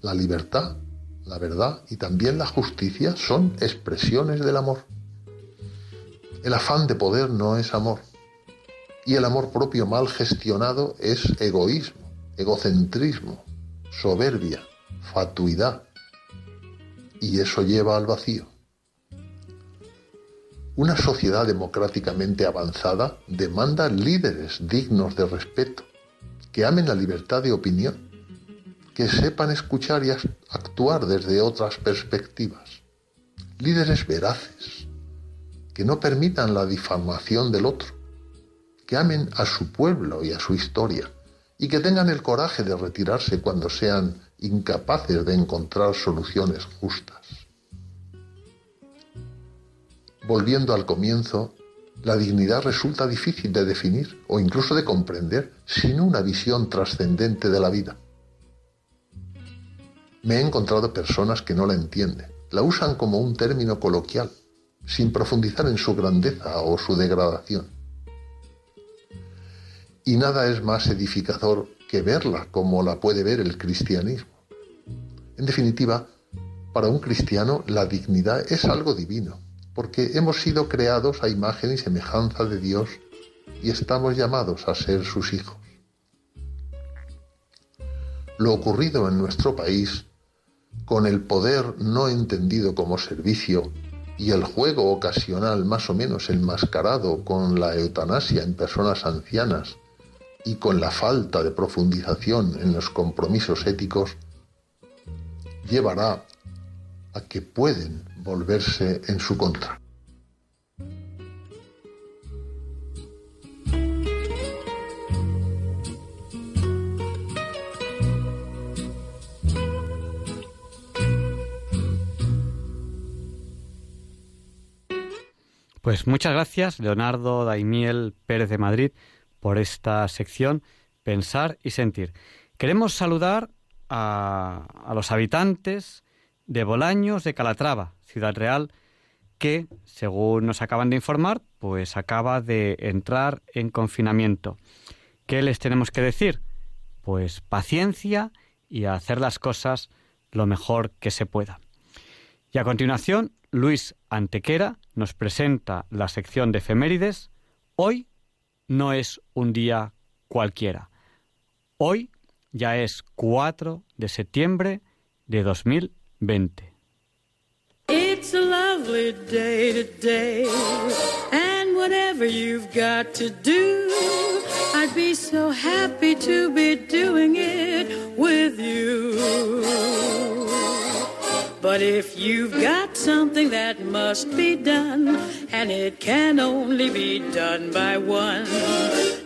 La libertad, la verdad y también la justicia son expresiones del amor. El afán de poder no es amor. Y el amor propio mal gestionado es egoísmo, egocentrismo, soberbia, fatuidad. Y eso lleva al vacío. Una sociedad democráticamente avanzada demanda líderes dignos de respeto, que amen la libertad de opinión, que sepan escuchar y actuar desde otras perspectivas. Líderes veraces, que no permitan la difamación del otro, que amen a su pueblo y a su historia, y que tengan el coraje de retirarse cuando sean incapaces de encontrar soluciones justas. Volviendo al comienzo, la dignidad resulta difícil de definir o incluso de comprender sin una visión trascendente de la vida. Me he encontrado personas que no la entienden, la usan como un término coloquial, sin profundizar en su grandeza o su degradación. Y nada es más edificador que verla como la puede ver el cristianismo. En definitiva, para un cristiano la dignidad es algo divino, porque hemos sido creados a imagen y semejanza de Dios y estamos llamados a ser sus hijos. Lo ocurrido en nuestro país, con el poder no entendido como servicio y el juego ocasional más o menos enmascarado con la eutanasia en personas ancianas y con la falta de profundización en los compromisos éticos, llevará a que pueden volverse en su contra. Pues muchas gracias, Leonardo Daimiel Pérez de Madrid, por esta sección Pensar y Sentir. Queremos saludar a, a los habitantes de Bolaños de Calatrava, Ciudad Real, que, según nos acaban de informar, pues acaba de entrar en confinamiento. ¿Qué les tenemos que decir? Pues paciencia y hacer las cosas lo mejor que se pueda. Y a continuación, Luis Antequera nos presenta la sección de efemérides. Hoy no es un día cualquiera. Hoy ya es 4 de septiembre de 2020. It's a lovely day today, and whatever you've got to do, I'd be so happy to be doing it with you. But if you've got something that must be done, and it can only be done by one,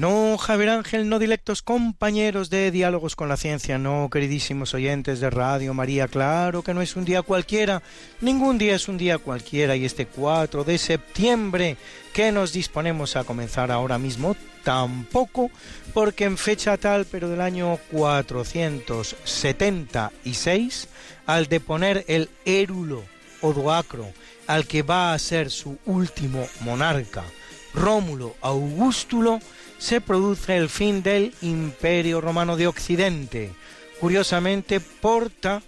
No, Javier Ángel, no directos compañeros de Diálogos con la Ciencia, no, queridísimos oyentes de Radio María, claro que no es un día cualquiera, ningún día es un día cualquiera y este 4 de septiembre que nos disponemos a comenzar ahora mismo tampoco, porque en fecha tal, pero del año 476, al deponer el érulo Odoacro, al que va a ser su último monarca, Rómulo Augustulo, se produce el fin del Imperio Romano de Occidente. Curiosamente porta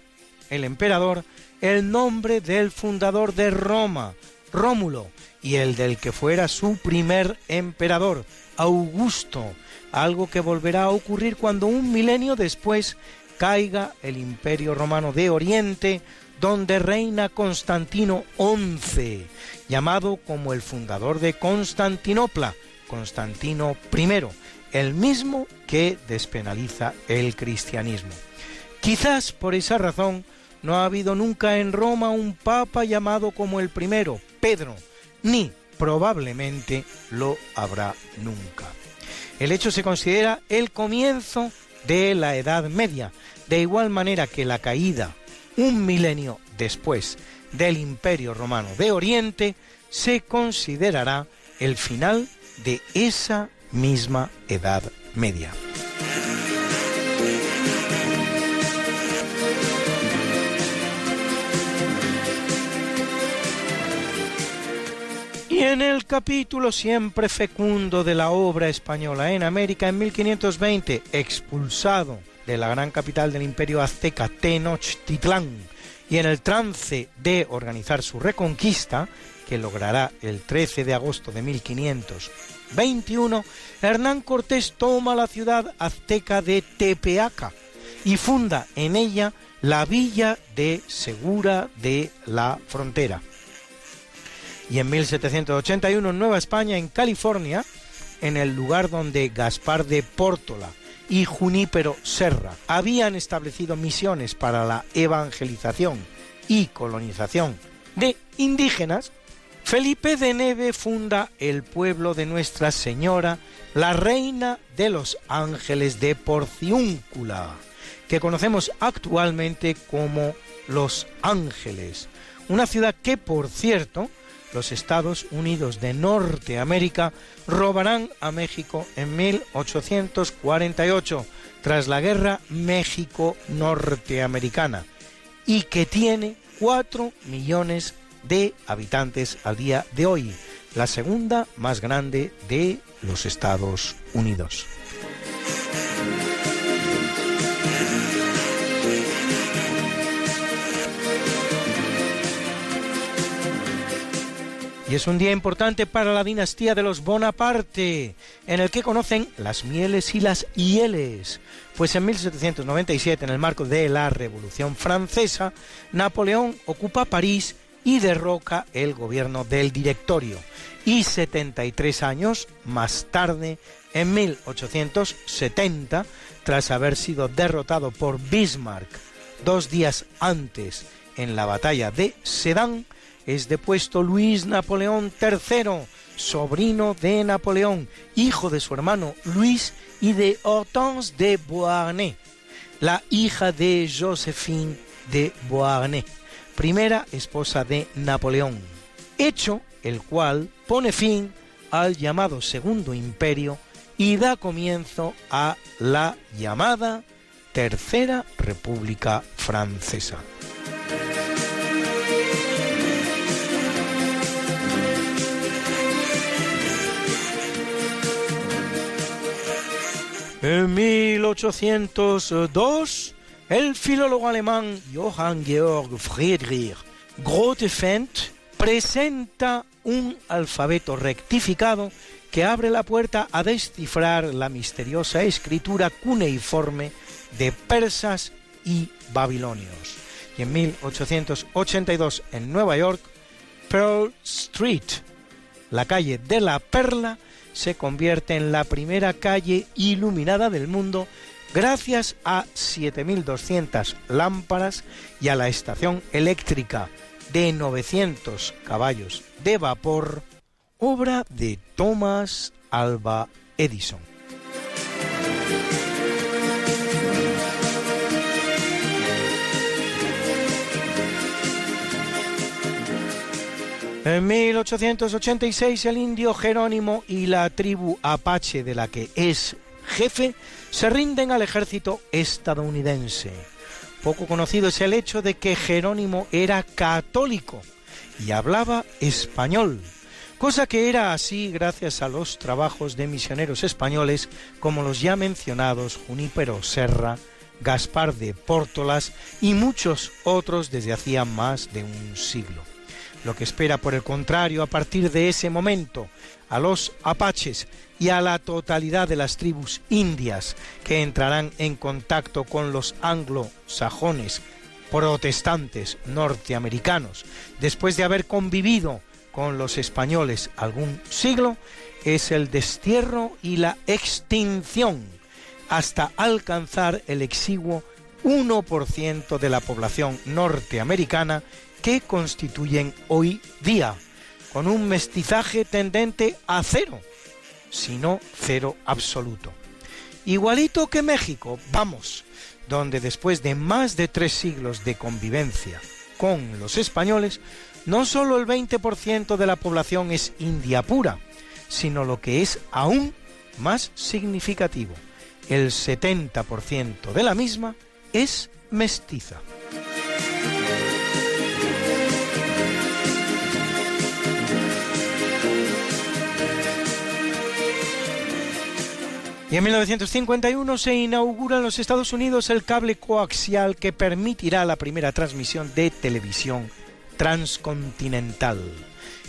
el emperador el nombre del fundador de Roma, Rómulo, y el del que fuera su primer emperador, Augusto, algo que volverá a ocurrir cuando un milenio después caiga el Imperio Romano de Oriente, donde reina Constantino XI, llamado como el fundador de Constantinopla, Constantino I, el mismo que despenaliza el cristianismo. Quizás por esa razón no ha habido nunca en Roma un papa llamado como el primero, Pedro, ni probablemente lo habrá nunca. El hecho se considera el comienzo de la Edad Media, de igual manera que la caída, un milenio después, del Imperio Romano de Oriente, se considerará el final de esa misma Edad Media. Y en el capítulo siempre fecundo de la obra española en América, en 1520, expulsado de la gran capital del imperio azteca, Tenochtitlán, y en el trance de organizar su reconquista, que logrará el 13 de agosto de 1521, Hernán Cortés toma la ciudad azteca de Tepeaca y funda en ella la villa de Segura de la Frontera. Y en 1781 en Nueva España, en California, en el lugar donde Gaspar de Pórtola y Junípero Serra habían establecido misiones para la evangelización y colonización de indígenas, Felipe de Neve funda el pueblo de Nuestra Señora, la Reina de los Ángeles de Porciúncula, que conocemos actualmente como Los Ángeles, una ciudad que, por cierto, los Estados Unidos de Norteamérica robarán a México en 1848, tras la Guerra México-Norteamericana, y que tiene 4 millones de habitantes al día de hoy, la segunda más grande de los Estados Unidos. Y es un día importante para la dinastía de los Bonaparte, en el que conocen las mieles y las hieles. Pues en 1797, en el marco de la Revolución Francesa, Napoleón ocupa París y derroca el gobierno del directorio. Y 73 años más tarde, en 1870, tras haber sido derrotado por Bismarck dos días antes en la batalla de Sedan, es depuesto Luis Napoleón III, sobrino de Napoleón, hijo de su hermano Luis y de Hortense de Beauharnais, la hija de Josephine de Beauharnais, primera esposa de Napoleón, hecho el cual pone fin al llamado Segundo Imperio y da comienzo a la llamada Tercera República Francesa. En 1802, el filólogo alemán Johann Georg Friedrich Grotefend presenta un alfabeto rectificado que abre la puerta a descifrar la misteriosa escritura cuneiforme de persas y babilonios. Y en 1882, en Nueva York, Pearl Street, la calle de la Perla, se convierte en la primera calle iluminada del mundo gracias a 7.200 lámparas y a la estación eléctrica de 900 caballos de vapor, obra de Thomas Alba Edison. En 1886 el indio Jerónimo y la tribu apache de la que es jefe se rinden al ejército estadounidense. Poco conocido es el hecho de que Jerónimo era católico y hablaba español, cosa que era así gracias a los trabajos de misioneros españoles como los ya mencionados Junípero Serra, Gaspar de Pórtolas y muchos otros desde hacía más de un siglo. Lo que espera, por el contrario, a partir de ese momento, a los apaches y a la totalidad de las tribus indias que entrarán en contacto con los anglosajones protestantes norteamericanos. Después de haber convivido con los españoles algún siglo, es el destierro y la extinción hasta alcanzar el exiguo 1% de la población norteamericana que constituyen hoy día, con un mestizaje tendente a cero, sino cero absoluto. Igualito que México, vamos, donde después de más de tres siglos de convivencia con los españoles, no solo el 20% de la población es india pura, sino lo que es aún más significativo, el 70% de la misma es mestiza. Y en 1951 se inaugura en los Estados Unidos el cable coaxial que permitirá la primera transmisión de televisión transcontinental.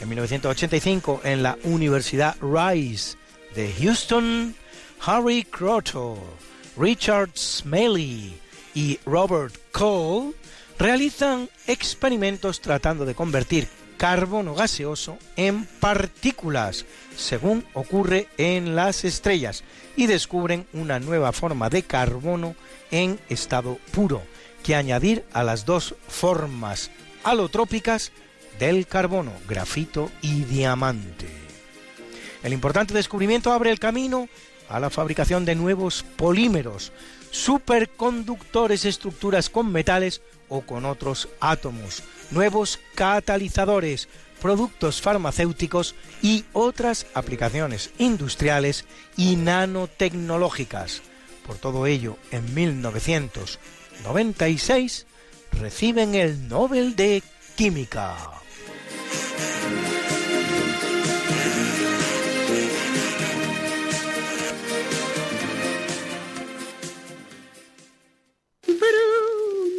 En 1985, en la Universidad Rice de Houston, Harry Croto, Richard Smalley y Robert Cole realizan experimentos tratando de convertir carbono gaseoso en partículas, según ocurre en las estrellas, y descubren una nueva forma de carbono en estado puro, que añadir a las dos formas alotrópicas del carbono, grafito y diamante. El importante descubrimiento abre el camino a la fabricación de nuevos polímeros, superconductores, estructuras con metales o con otros átomos, nuevos catalizadores, productos farmacéuticos y otras aplicaciones industriales y nanotecnológicas. Por todo ello, en 1996 reciben el Nobel de Química.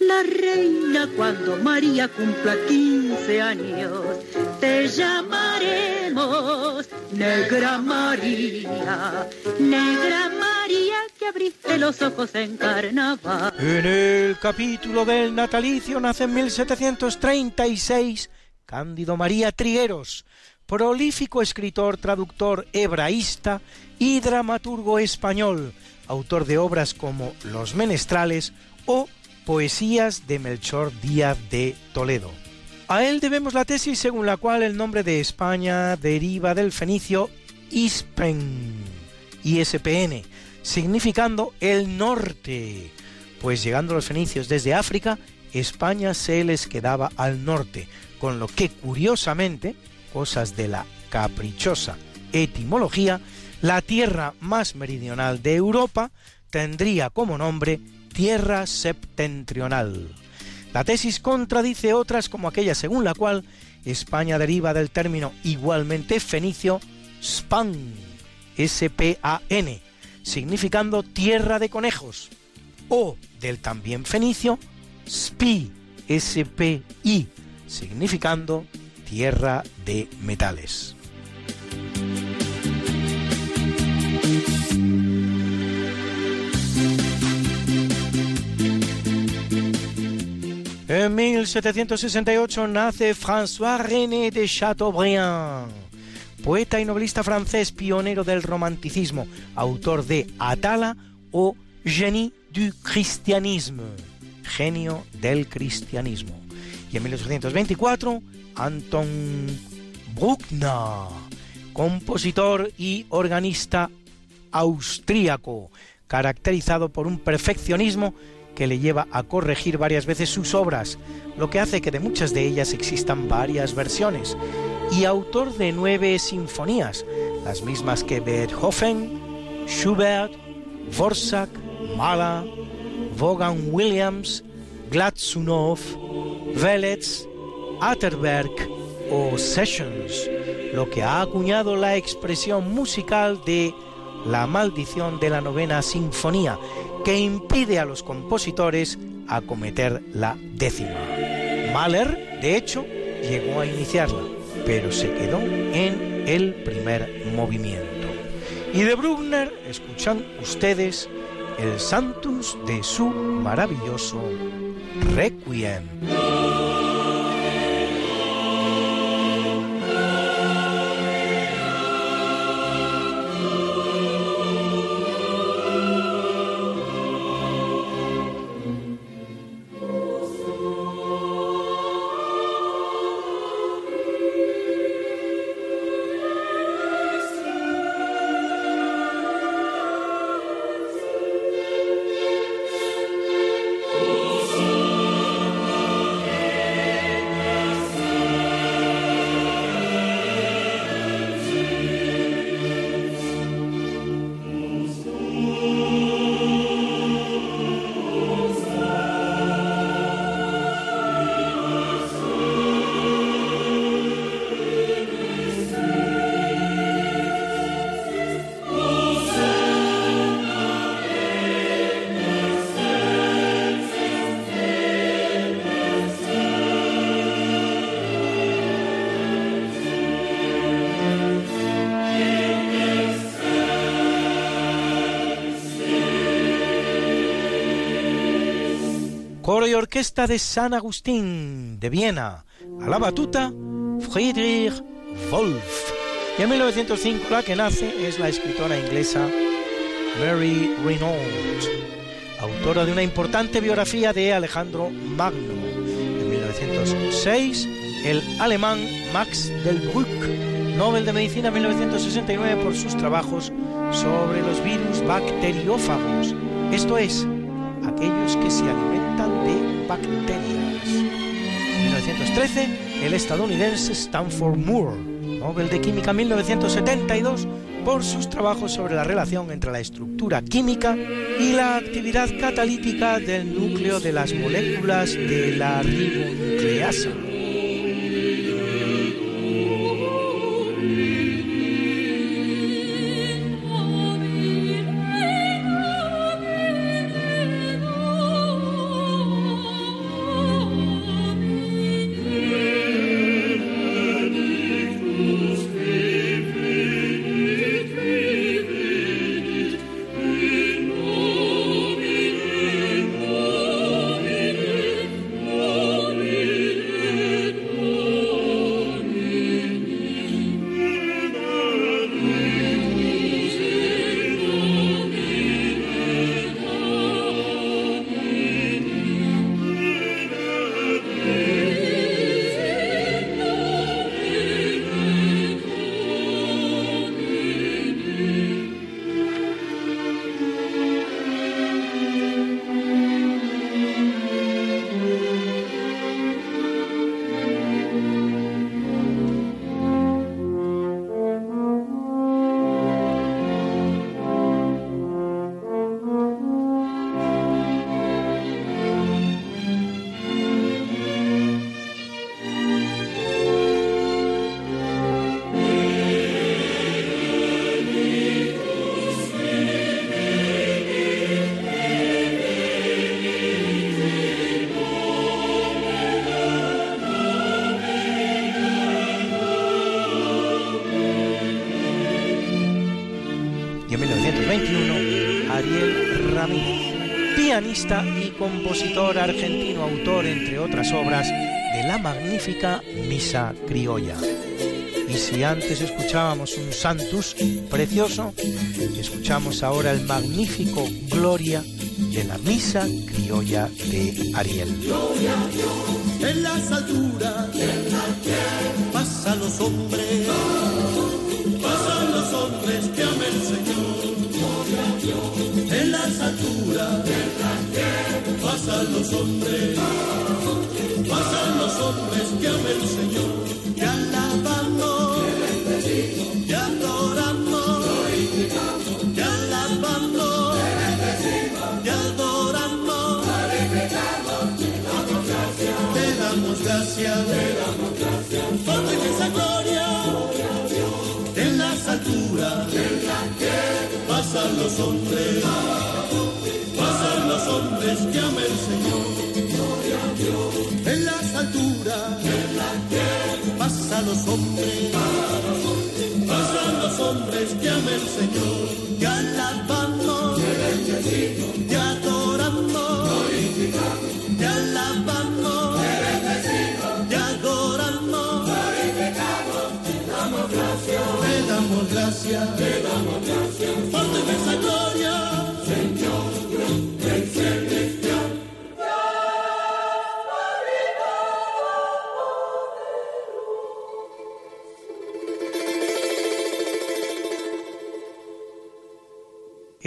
la reina cuando María cumpla 15 años. Te llamaremos Negra María, Negra María que abriste los ojos en carnaval. En el capítulo del natalicio nace en 1736 Cándido María Trigueros, prolífico escritor, traductor hebraísta y dramaturgo español, autor de obras como Los Menestrales o Poesías de Melchor Díaz de Toledo. A él debemos la tesis según la cual el nombre de España deriva del fenicio Ispen, ISPN, significando el norte, pues llegando los fenicios desde África, España se les quedaba al norte, con lo que curiosamente, cosas de la caprichosa etimología, la tierra más meridional de Europa tendría como nombre tierra septentrional. La tesis contradice otras como aquella según la cual España deriva del término igualmente fenicio span, S-P-A-N, significando tierra de conejos, o del también fenicio spi, S-P-I, significando tierra de metales. En 1768 nace François-René de Chateaubriand, poeta y novelista francés pionero del romanticismo, autor de Atala o Génie du christianisme, genio del cristianismo. Y en 1824, Anton Bruckner, compositor y organista austríaco, caracterizado por un perfeccionismo que le lleva a corregir varias veces sus obras, lo que hace que de muchas de ellas existan varias versiones, y autor de nueve sinfonías, las mismas que Beethoven, Schubert, Vorsak, Mahler, Vaughan Williams, Gladsunov, Velez, Atterberg o Sessions, lo que ha acuñado la expresión musical de la maldición de la novena sinfonía, que impide a los compositores acometer la décima. Mahler, de hecho, llegó a iniciarla, pero se quedó en el primer movimiento. Y de Bruckner escuchan ustedes el Santus de su maravilloso Requiem. Orquesta de San Agustín de Viena. A la batuta, Friedrich Wolf. Y en 1905 la que nace es la escritora inglesa Mary Renault, autora de una importante biografía de Alejandro Magno. En 1906, el alemán Max Delbrück, Nobel de Medicina 1969 por sus trabajos sobre los virus bacteriófagos, esto es, aquellos que se alimentan bacterias. En 1913, el estadounidense Stanford Moore, Nobel de Química 1972, por sus trabajos sobre la relación entre la estructura química y la actividad catalítica del núcleo de las moléculas de la ribonucleasa. Y compositor argentino, autor, entre otras obras, de la magnífica Misa Criolla. Y si antes escuchábamos un Santus precioso, escuchamos ahora el magnífico Gloria de la Misa Criolla de Ariel. En las alturas pasan los hombres, pasan los hombres que amen el Señor. En las alturas pasan los hombres, pasan los hombres que amen el Señor, que alabamos, que adoramos, que alabamos, que adoramos, te damos gracias, te damos gracias, por esa gloria, en las alturas, pasan los hombres hombres que ama el Señor. Gloria a Dios. En las alturas, en la tierra, pasan los hombres, pasan los hombres que ama el Señor. Que alabamos, que adoramos, que alabamos, adoramos, te gracias, te damos gracias, te damos gracias,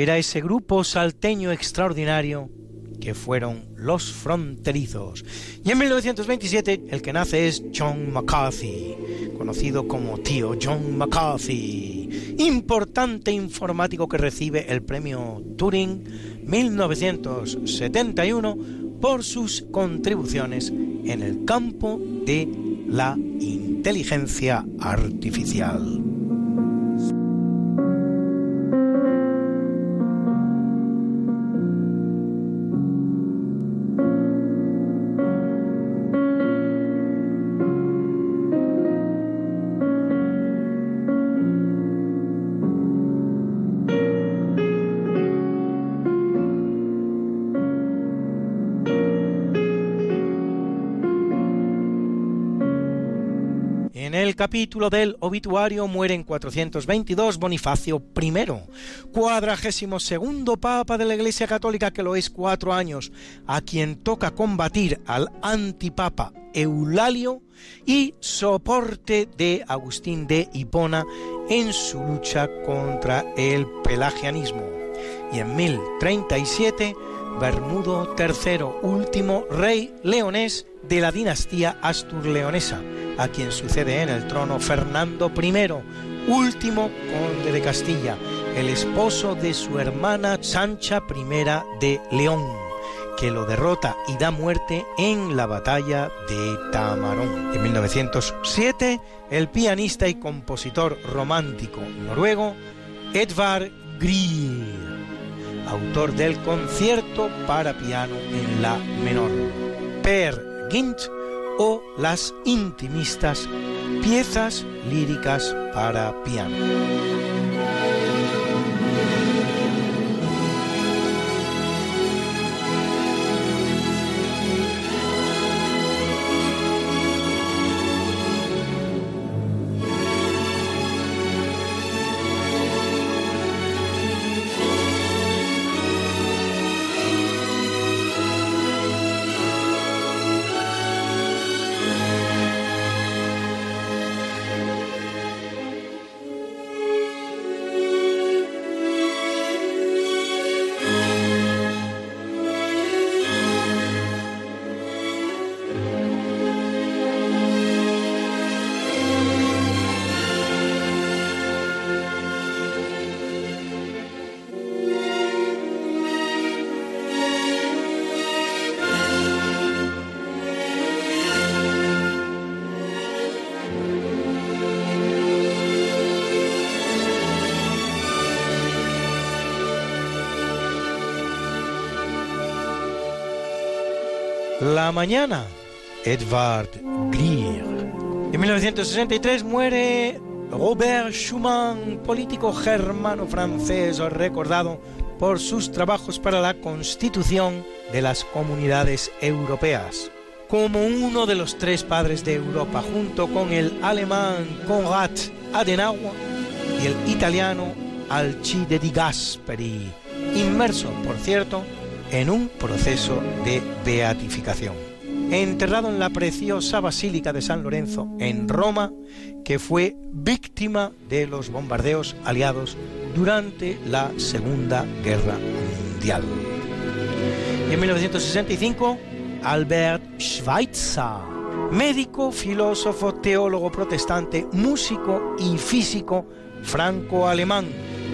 era ese grupo salteño extraordinario que fueron los fronterizos. Y en 1927 el que nace es John McCarthy, conocido como tío John McCarthy, importante informático que recibe el premio Turing 1971 por sus contribuciones en el campo de la inteligencia artificial. Capítulo del obituario muere en 422 Bonifacio I, cuadragésimo segundo papa de la Iglesia Católica que lo es cuatro años, a quien toca combatir al antipapa Eulalio y soporte de Agustín de Hipona en su lucha contra el pelagianismo. Y en 1037, Bermudo III, último rey leonés de la dinastía Astur-Leonesa, a quien sucede en el trono Fernando I, último conde de Castilla, el esposo de su hermana Sancha I de León que lo derrota y da muerte en la batalla de Tamarón. En 1907, el pianista y compositor romántico noruego Edvard Grieg, autor del concierto para piano en la menor, Per Gint o Las intimistas, piezas líricas para piano. La mañana, Edvard Grieg. En 1963 muere Robert Schumann, político germano-francés recordado por sus trabajos para la constitución de las comunidades europeas. Como uno de los tres padres de Europa, junto con el alemán Konrad Adenauer y el italiano Alcide di Gasperi, inmerso, por cierto, en un proceso de beatificación. Enterrado en la preciosa Basílica de San Lorenzo en Roma, que fue víctima de los bombardeos aliados durante la Segunda Guerra Mundial. en 1965, Albert Schweitzer, médico, filósofo, teólogo protestante, músico y físico franco-alemán,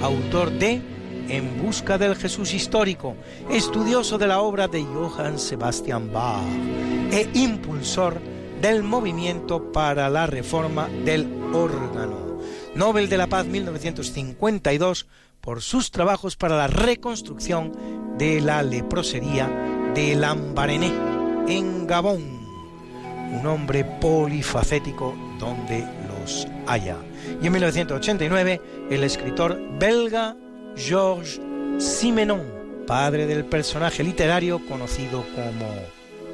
autor de en busca del Jesús histórico, estudioso de la obra de Johann Sebastian Bach e impulsor del movimiento para la reforma del órgano. Nobel de la Paz 1952 por sus trabajos para la reconstrucción de la leprosería de Lambarené en Gabón. Un hombre polifacético donde los haya. Y en 1989 el escritor belga Georges Simenon, padre del personaje literario conocido como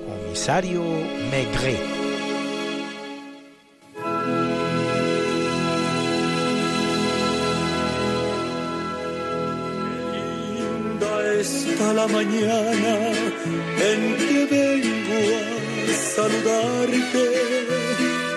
Comisario Maigret. está la mañana en que vengo a saludarte.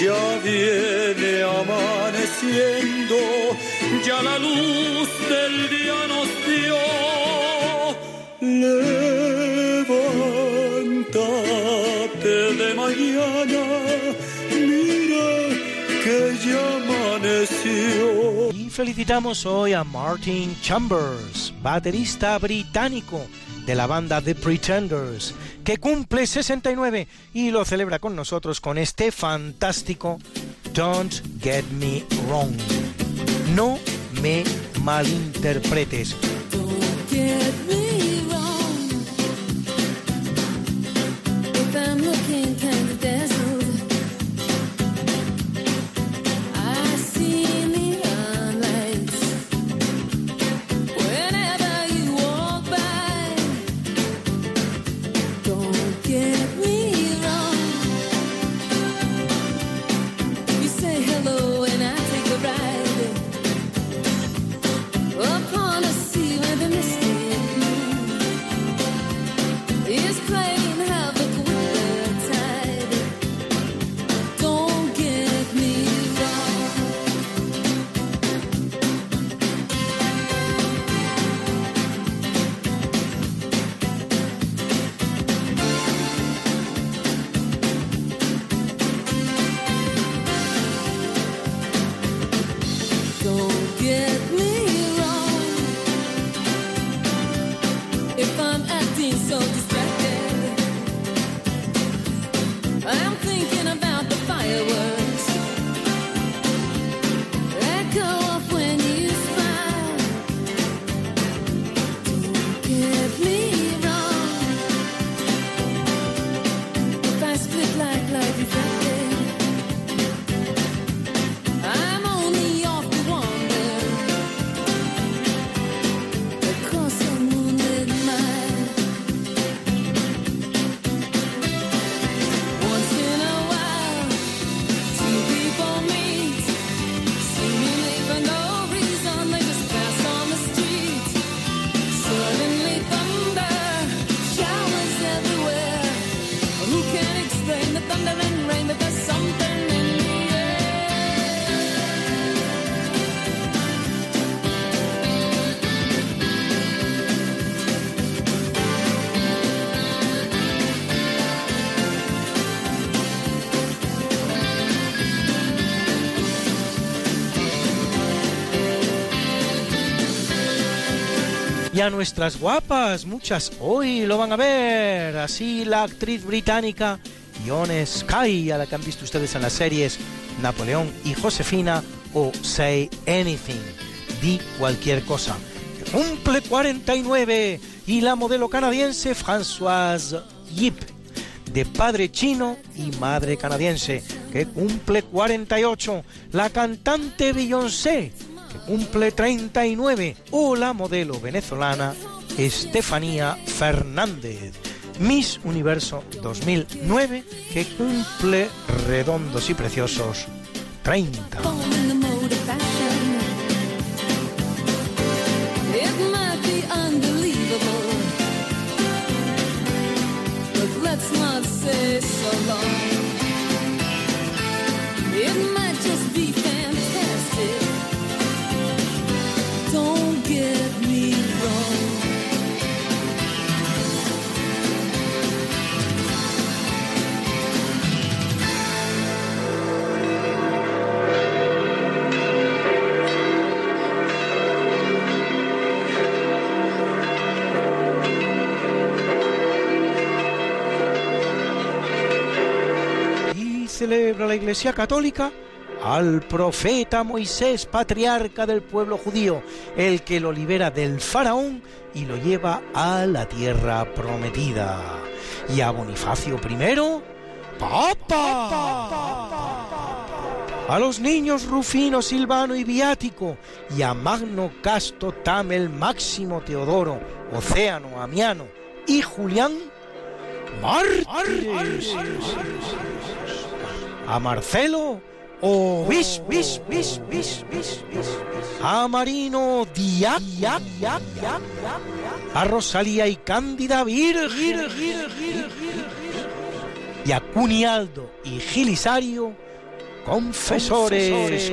Ya viene amaneciendo ya la luz del día nos dio. Levántate de mañana, mira que ya amaneció. Y felicitamos hoy a Martin Chambers, baterista británico de la banda The Pretenders, que cumple 69 y lo celebra con nosotros con este fantástico Don't get me wrong. No me malinterpretes. Don't get me wrong. Nuestras guapas, muchas hoy lo van a ver. Así la actriz británica Ione Sky, a la que han visto ustedes en las series Napoleón y Josefina o Say Anything, di cualquier cosa. cumple 49 y la modelo canadiense Françoise Yip, de padre chino y madre canadiense, que cumple 48, la cantante Beyoncé, cumple 39, o modelo venezolana Estefanía Fernández, Miss Universo 2009, que cumple redondos y preciosos 30. in the mode of fashion. It might be unbelievable, but let's not say so long. It might just be fantastic. Celebra la Iglesia Católica al profeta Moisés, patriarca del pueblo judío, el que lo libera del faraón y lo lleva a la tierra prometida. Y a Bonifacio I, Papa. A los niños Rufino, Silvano y Viático, y a Magno Casto, Tamel, Máximo Teodoro, Océano, Amiano y Julián, mártires. A Marcelo, Bis, bis, bis, bis. A Marino, Diac, A Rosalía y Cándida, Virgen. Y a Cunialdo y Gilisario, confesores.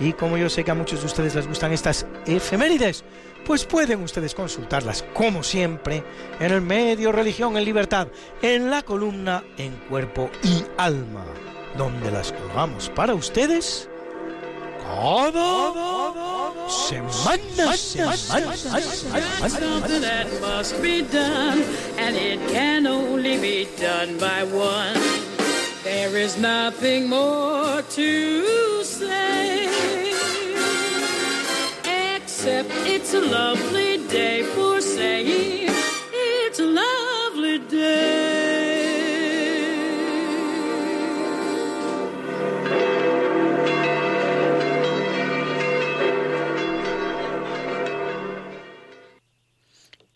Y como yo sé que a muchos de ustedes les gustan estas efemérides, pues pueden ustedes consultarlas, como siempre, en el medio Religión en Libertad, en la columna En Cuerpo y Alma, donde las colgamos para ustedes cada semana. Something that must be done, and it can only be done by one. There There is nothing more to say except it's a lovely day for saying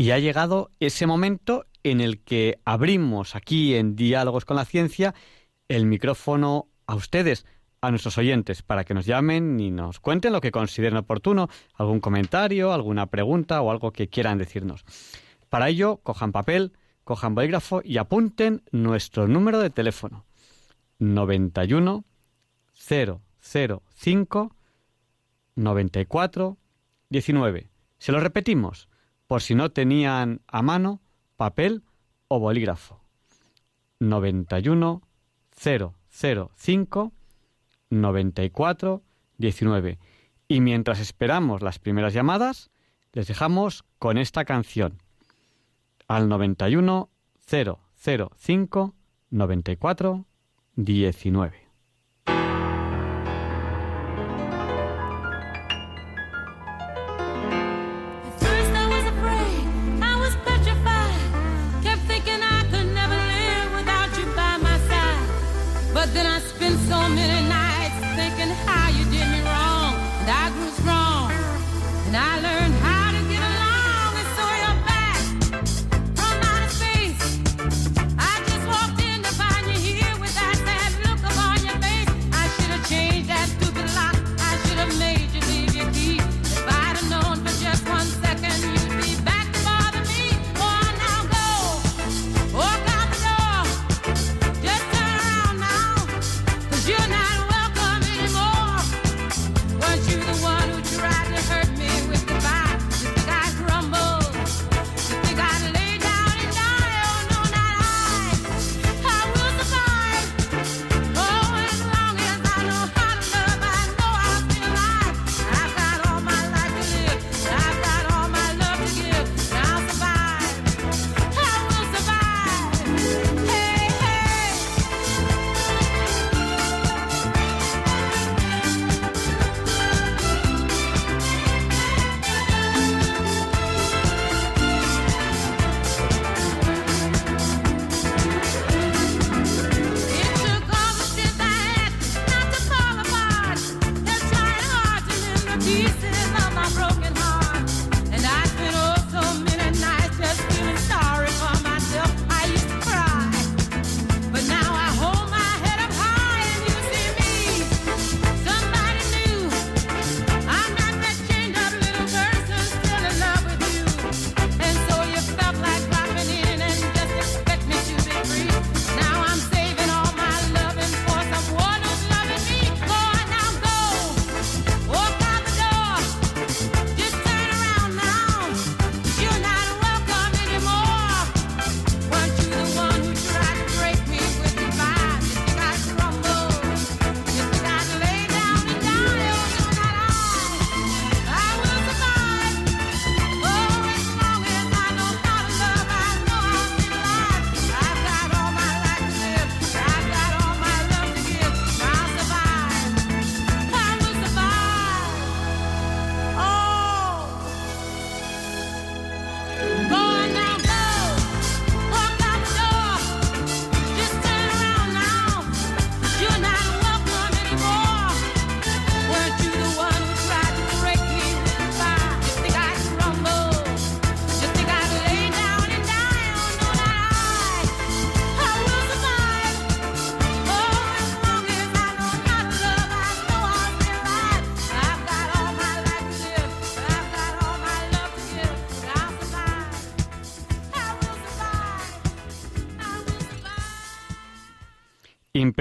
Y ha llegado ese momento en el que abrimos aquí en Diálogos con la Ciencia el micrófono a ustedes, a nuestros oyentes, para que nos llamen y nos cuenten lo que consideren oportuno, algún comentario, alguna pregunta o algo que quieran decirnos. Para ello, cojan papel, cojan bolígrafo y apunten nuestro número de teléfono. 91 005 94 19. Se lo repetimos por si no tenían a mano papel o bolígrafo. 91 005 94 19. Y mientras esperamos las primeras llamadas, les dejamos con esta canción. Al 91 005 94 19.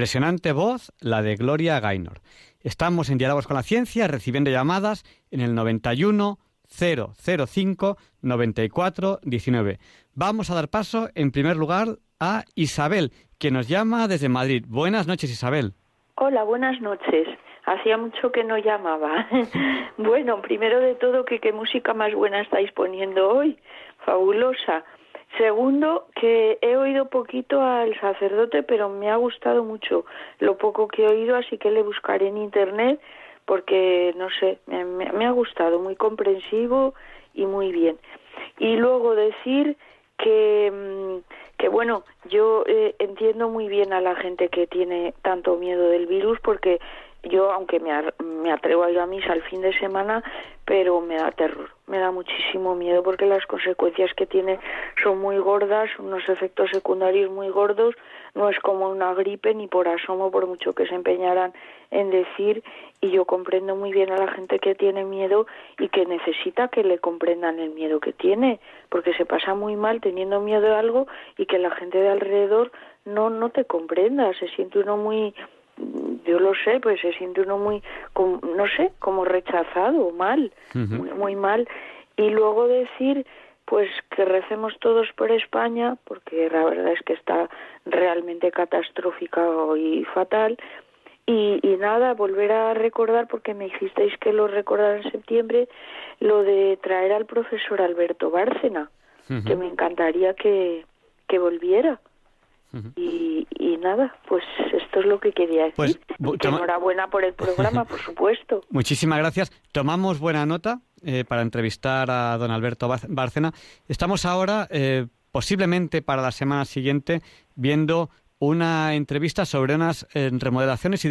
Impresionante voz, la de Gloria Gaynor. Estamos en Diálogos con la Ciencia recibiendo llamadas en el 91 005 94 19. Vamos a dar paso, en primer lugar, a Isabel, que nos llama desde Madrid. Buenas noches, Isabel. Hola, buenas noches. Hacía mucho que no llamaba. (laughs) bueno, primero de todo, que qué música más buena estáis poniendo hoy. Fabulosa. Segundo, que he oído poquito al sacerdote, pero me ha gustado mucho lo poco que he oído, así que le buscaré en internet porque, no sé, me, ha gustado, muy comprensivo y muy bien. Y luego decir que, mm, que bueno, yo eh, entiendo muy bien a la gente que tiene tanto miedo del virus porque yo, aunque me, me atrevo a ir a misa al fin de semana, pero me da terror, me da muchísimo miedo porque las consecuencias que tiene son muy gordas, unos efectos secundarios muy gordos, no es como una gripe ni por asomo, por mucho que se empeñaran en decir, y yo comprendo muy bien a la gente que tiene miedo y que necesita que le comprendan el miedo que tiene, porque se pasa muy mal teniendo miedo de algo y que la gente de alrededor no no te comprenda, se siente uno muy yo lo sé, pues se siente uno muy, no sé, como rechazado, mal, muy, muy mal. Y luego decir, pues que recemos todos por España, porque la verdad es que está realmente catastrófica y fatal. Y, y nada, volver a recordar, porque me hicisteis que lo recordara en septiembre, lo de traer al profesor Alberto Bárcena, que me encantaría que, que volviera y, y, nada, pues esto es lo que quería decir. Pues, enhorabuena por el programa, (laughs) por supuesto. Muchísimas gracias. Tomamos buena nota eh, para entrevistar a don Alberto Bárcena. Estamos ahora, eh, posiblemente para la semana siguiente, viendo una entrevista sobre unas eh, remodelaciones y,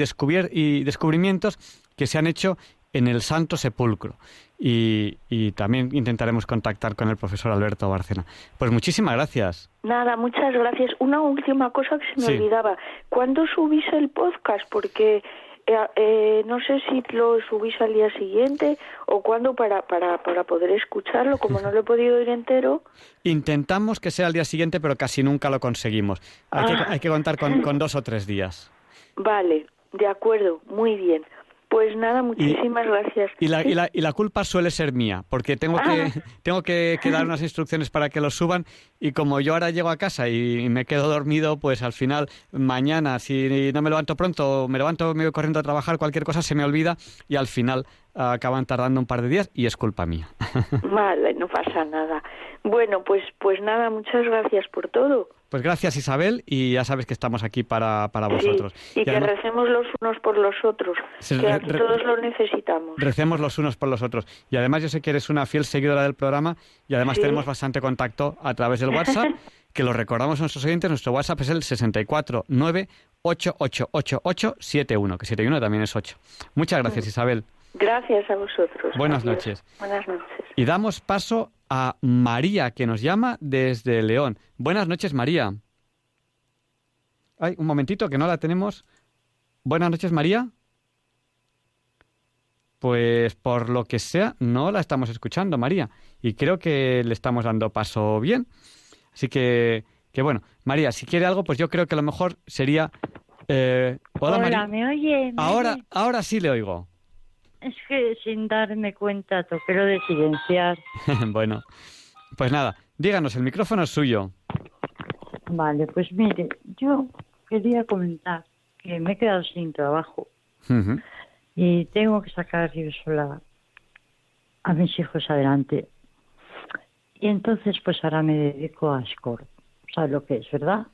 y descubrimientos que se han hecho en el Santo Sepulcro. Y, también intentaremos contactar con el profesor Alberto Barcena. Pues muchísimas gracias. Nada, muchas gracias. Una última cosa que se me olvidaba. ¿Cuándo subís el podcast? Porque eh, eh, no sé si lo subís al día siguiente o cuándo para, para, para poder escucharlo, como no lo he podido ir entero. (laughs) Intentamos que sea al día siguiente, pero casi nunca lo conseguimos. Hay, que, ah. hay que contar con, con dos o tres días. Vale, de acuerdo, muy bien. Pues nada, muchísimas gracias. Y la, y, la, y la, culpa suele ser mía, porque tengo que, ah. (laughs) tengo que, dar unas instrucciones para que lo suban y como yo ahora llego a casa y me quedo dormido, pues al final mañana, si no me levanto pronto, me levanto, me voy corriendo a trabajar, cualquier cosa se me olvida y al final acaban tardando un par de días y es culpa mía. (laughs) Vale, no pasa nada. Bueno, pues, pues nada, muchas gracias por todo. Pues gracias Isabel y ya sabes que estamos aquí para, para vosotros. y, que recemos los unos por los otros, que aquí todos lo necesitamos. Recemos los unos por los otros. Y además yo sé que eres una fiel seguidora del programa y además tenemos bastante contacto a través del WhatsApp, (laughs) que lo recordamos a nuestros oyentes, nuestro WhatsApp es el 649888871, que 71 también es 8. Muchas gracias Isabel. Gracias a vosotros. Buenas noches. Buenas noches. Y damos paso a María, que nos llama desde León. Buenas noches, María. Ay, un momentito, que no la tenemos. Buenas noches, María. Pues por lo que sea, no la estamos escuchando, María. Y creo que le estamos dando paso bien. Así que, que bueno, María, si quiere algo, pues yo creo que lo mejor sería... Eh, hola, María. ¿me oye? ahora, ahora sí le oigo. Es que sin darme cuenta toqué lo de silenciar. (laughs) bueno, pues nada, díganos, el micrófono es suyo. Vale, pues mire, yo quería comentar que me he quedado sin trabajo y tengo que sacar yo sola a mis hijos adelante. Y entonces pues ahora me dedico a Score. ¿Sabes lo que es, verdad?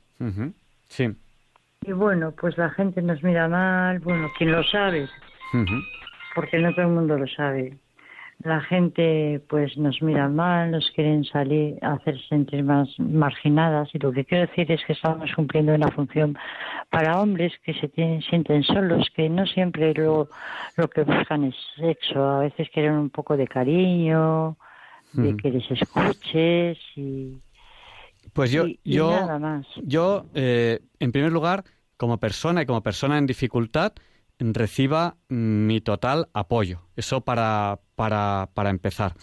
Sí. Y bueno, pues la gente nos mira mal, bueno, quien lo sabe porque no todo el mundo lo sabe. La gente pues nos mira mal, nos quieren salir hacer sentir más marginadas y lo que quiero decir es que estamos cumpliendo una función para hombres que se sienten solos, que no siempre lo, lo que buscan es sexo, a veces quieren un poco de cariño, de mm. que les escuches y, pues yo, yo, nada más. Yo, eh, en primer lugar, como persona y como persona en dificultad, reciba mi total apoyo. Eso para, para, para empezar.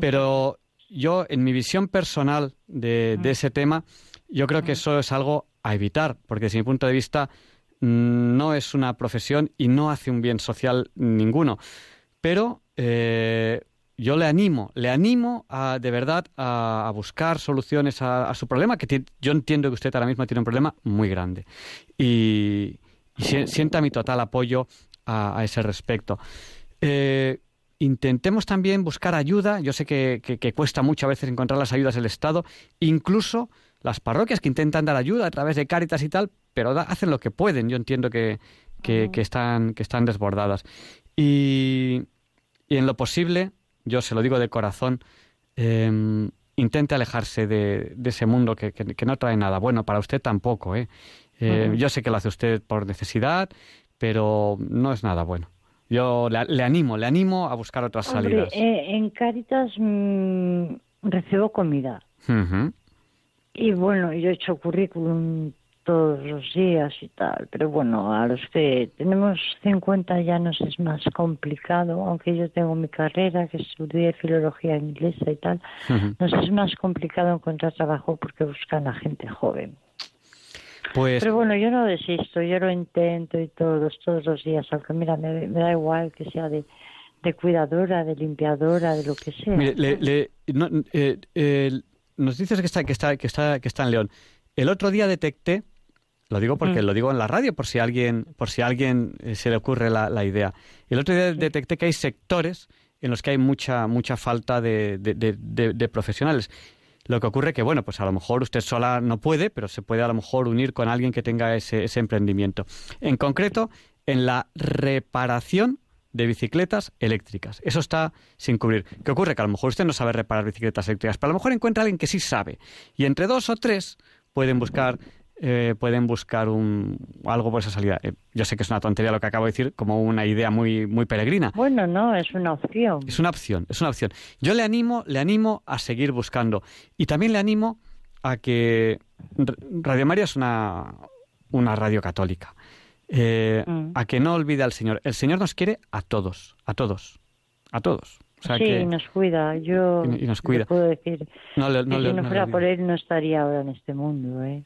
Pero yo, en mi visión personal de, de, ese tema, yo creo que eso es algo a evitar, porque desde mi punto de vista mm, no es una profesión y no hace un bien social ninguno. Pero eh, yo le animo, le animo a, de verdad a, buscar soluciones a, su problema, que yo entiendo que usted ahora mismo tiene un problema muy grande. Y, y sienta mi total apoyo a, ese respecto. Eh, intentemos también buscar ayuda. Yo sé que, cuesta mucho a veces encontrar las ayudas del Estado, incluso las parroquias que intentan dar ayuda a través de Cáritas y tal, pero hacen lo que pueden. Yo entiendo que, que, están, que están desbordadas. Y, y, en lo posible, yo se lo digo de corazón, em, intente alejarse de, de ese mundo que, que, no trae nada bueno. Para usted tampoco, ¿eh? Eh yo sé que lo hace usted por necesidad, pero no es nada bueno. Yo le, animo, le animo a buscar otras salidas. Eh, en Cáritas mm, recibo comida. Y bueno, yo he hecho currículum todos los días y tal, pero bueno, a los que tenemos 50 ya nos es más complicado, aunque yo tengo mi carrera, que estudié filología inglesa y tal, nos es más complicado encontrar trabajo porque buscan a gente joven. Pues... Pero bueno, yo no desisto, yo lo intento y todos, todos los días, aunque mira, me, da igual que sea de, de, cuidadora, de limpiadora, de lo que sea. Mire, eh, nos dices que está, que, está, que, está, que está en León. El otro día detecté, lo digo porque mm. lo digo en la radio, por si alguien, por si alguien eh, se le ocurre la, la idea. El otro día detecté que hay sectores en los que hay mucha, mucha falta de, de, de profesionales. Lo que ocurre que, bueno, pues a lo mejor usted sola no puede, pero se puede a lo mejor unir con alguien que tenga ese, ese emprendimiento. En concreto, en la reparación de bicicletas eléctricas. Eso está sin cubrir. ¿Qué ocurre? Que a lo mejor usted no sabe reparar bicicletas eléctricas, pero a lo mejor encuentra a alguien que sí sabe. Y entre dos o tres pueden buscar eh, pueden buscar un, algo por esa salida. Eh, yo sé que es una tontería lo que acabo de decir, como una idea muy, muy peregrina. Bueno, no, es una opción. Es una opción, es una opción. Yo le animo, le animo a seguir buscando. Y también le animo a que Radio María es una, una radio católica. Eh, mm. A que no olvide al Señor. El Señor nos quiere a todos, a todos, a todos. sí, nos cuida. Yo y, nos cuida. puedo decir no, si no, fuera por Él no estaría ahora en este mundo. ¿eh?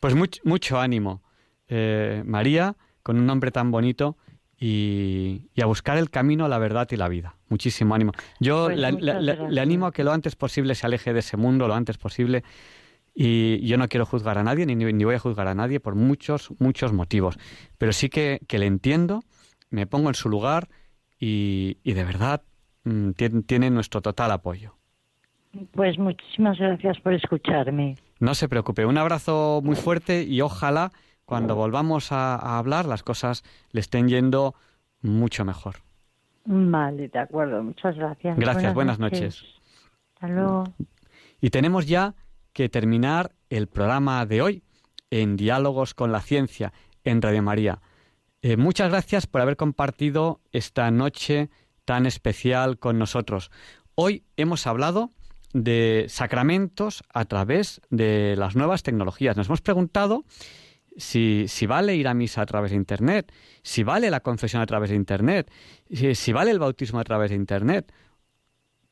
Pues mucho, ánimo, eh, María, con un nombre tan bonito y, a buscar el camino a la verdad y la vida. Muchísimo ánimo. Yo pues le, animo a que lo antes posible se aleje de ese mundo, lo antes posible. Y yo no quiero juzgar a nadie, ni, voy a juzgar a nadie por muchos, muchos motivos. Pero sí que, le entiendo, me pongo en su lugar y, de verdad mm, tiene nuestro total apoyo. Pues muchísimas gracias por escucharme. No se preocupe, un abrazo muy fuerte y ojalá cuando volvamos a, hablar las cosas le estén yendo mucho mejor. Vale, de acuerdo, muchas gracias. Gracias, buenas, noches. Hasta luego. Y tenemos ya que terminar el programa de hoy en Diálogos con la Ciencia en Radio María. Eh, muchas gracias por haber compartido esta noche tan especial con nosotros. Hoy hemos hablado de sacramentos a través de las nuevas tecnologías. Nos hemos preguntado si, vale ir a misa a través de Internet, si vale la confesión a través de Internet, si, vale el bautismo a través de Internet.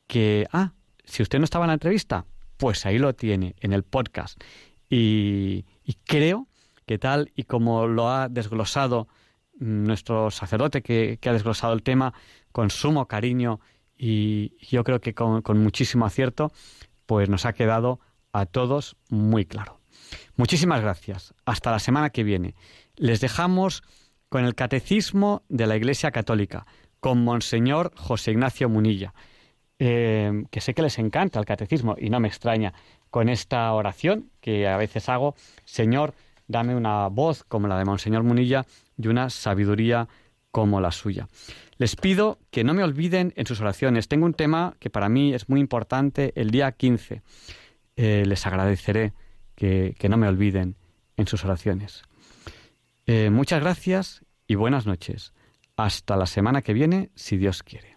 Que, ah, si usted no estaba en la entrevista, pues ahí lo tiene, en el podcast. Y, creo que tal y como lo ha desglosado nuestro sacerdote que, que ha desglosado el tema con sumo cariño y yo creo que con, muchísimo acierto, pues nos ha quedado a todos muy claro. Muchísimas gracias. Hasta la semana que viene. Les dejamos con el Catecismo de la Iglesia Católica, con Monseñor José Ignacio Munilla, eh, que sé que les encanta el Catecismo y no me extraña, con esta oración que a veces hago, Señor, dame una voz como la de Monseñor Munilla y una sabiduría como la suya. Les pido que no me olviden en sus oraciones. Tengo un tema que para mí es muy importante el día 15. Eh, les agradeceré que, no me olviden en sus oraciones. Eh, muchas gracias y buenas noches. Hasta la semana que viene, si Dios quiere.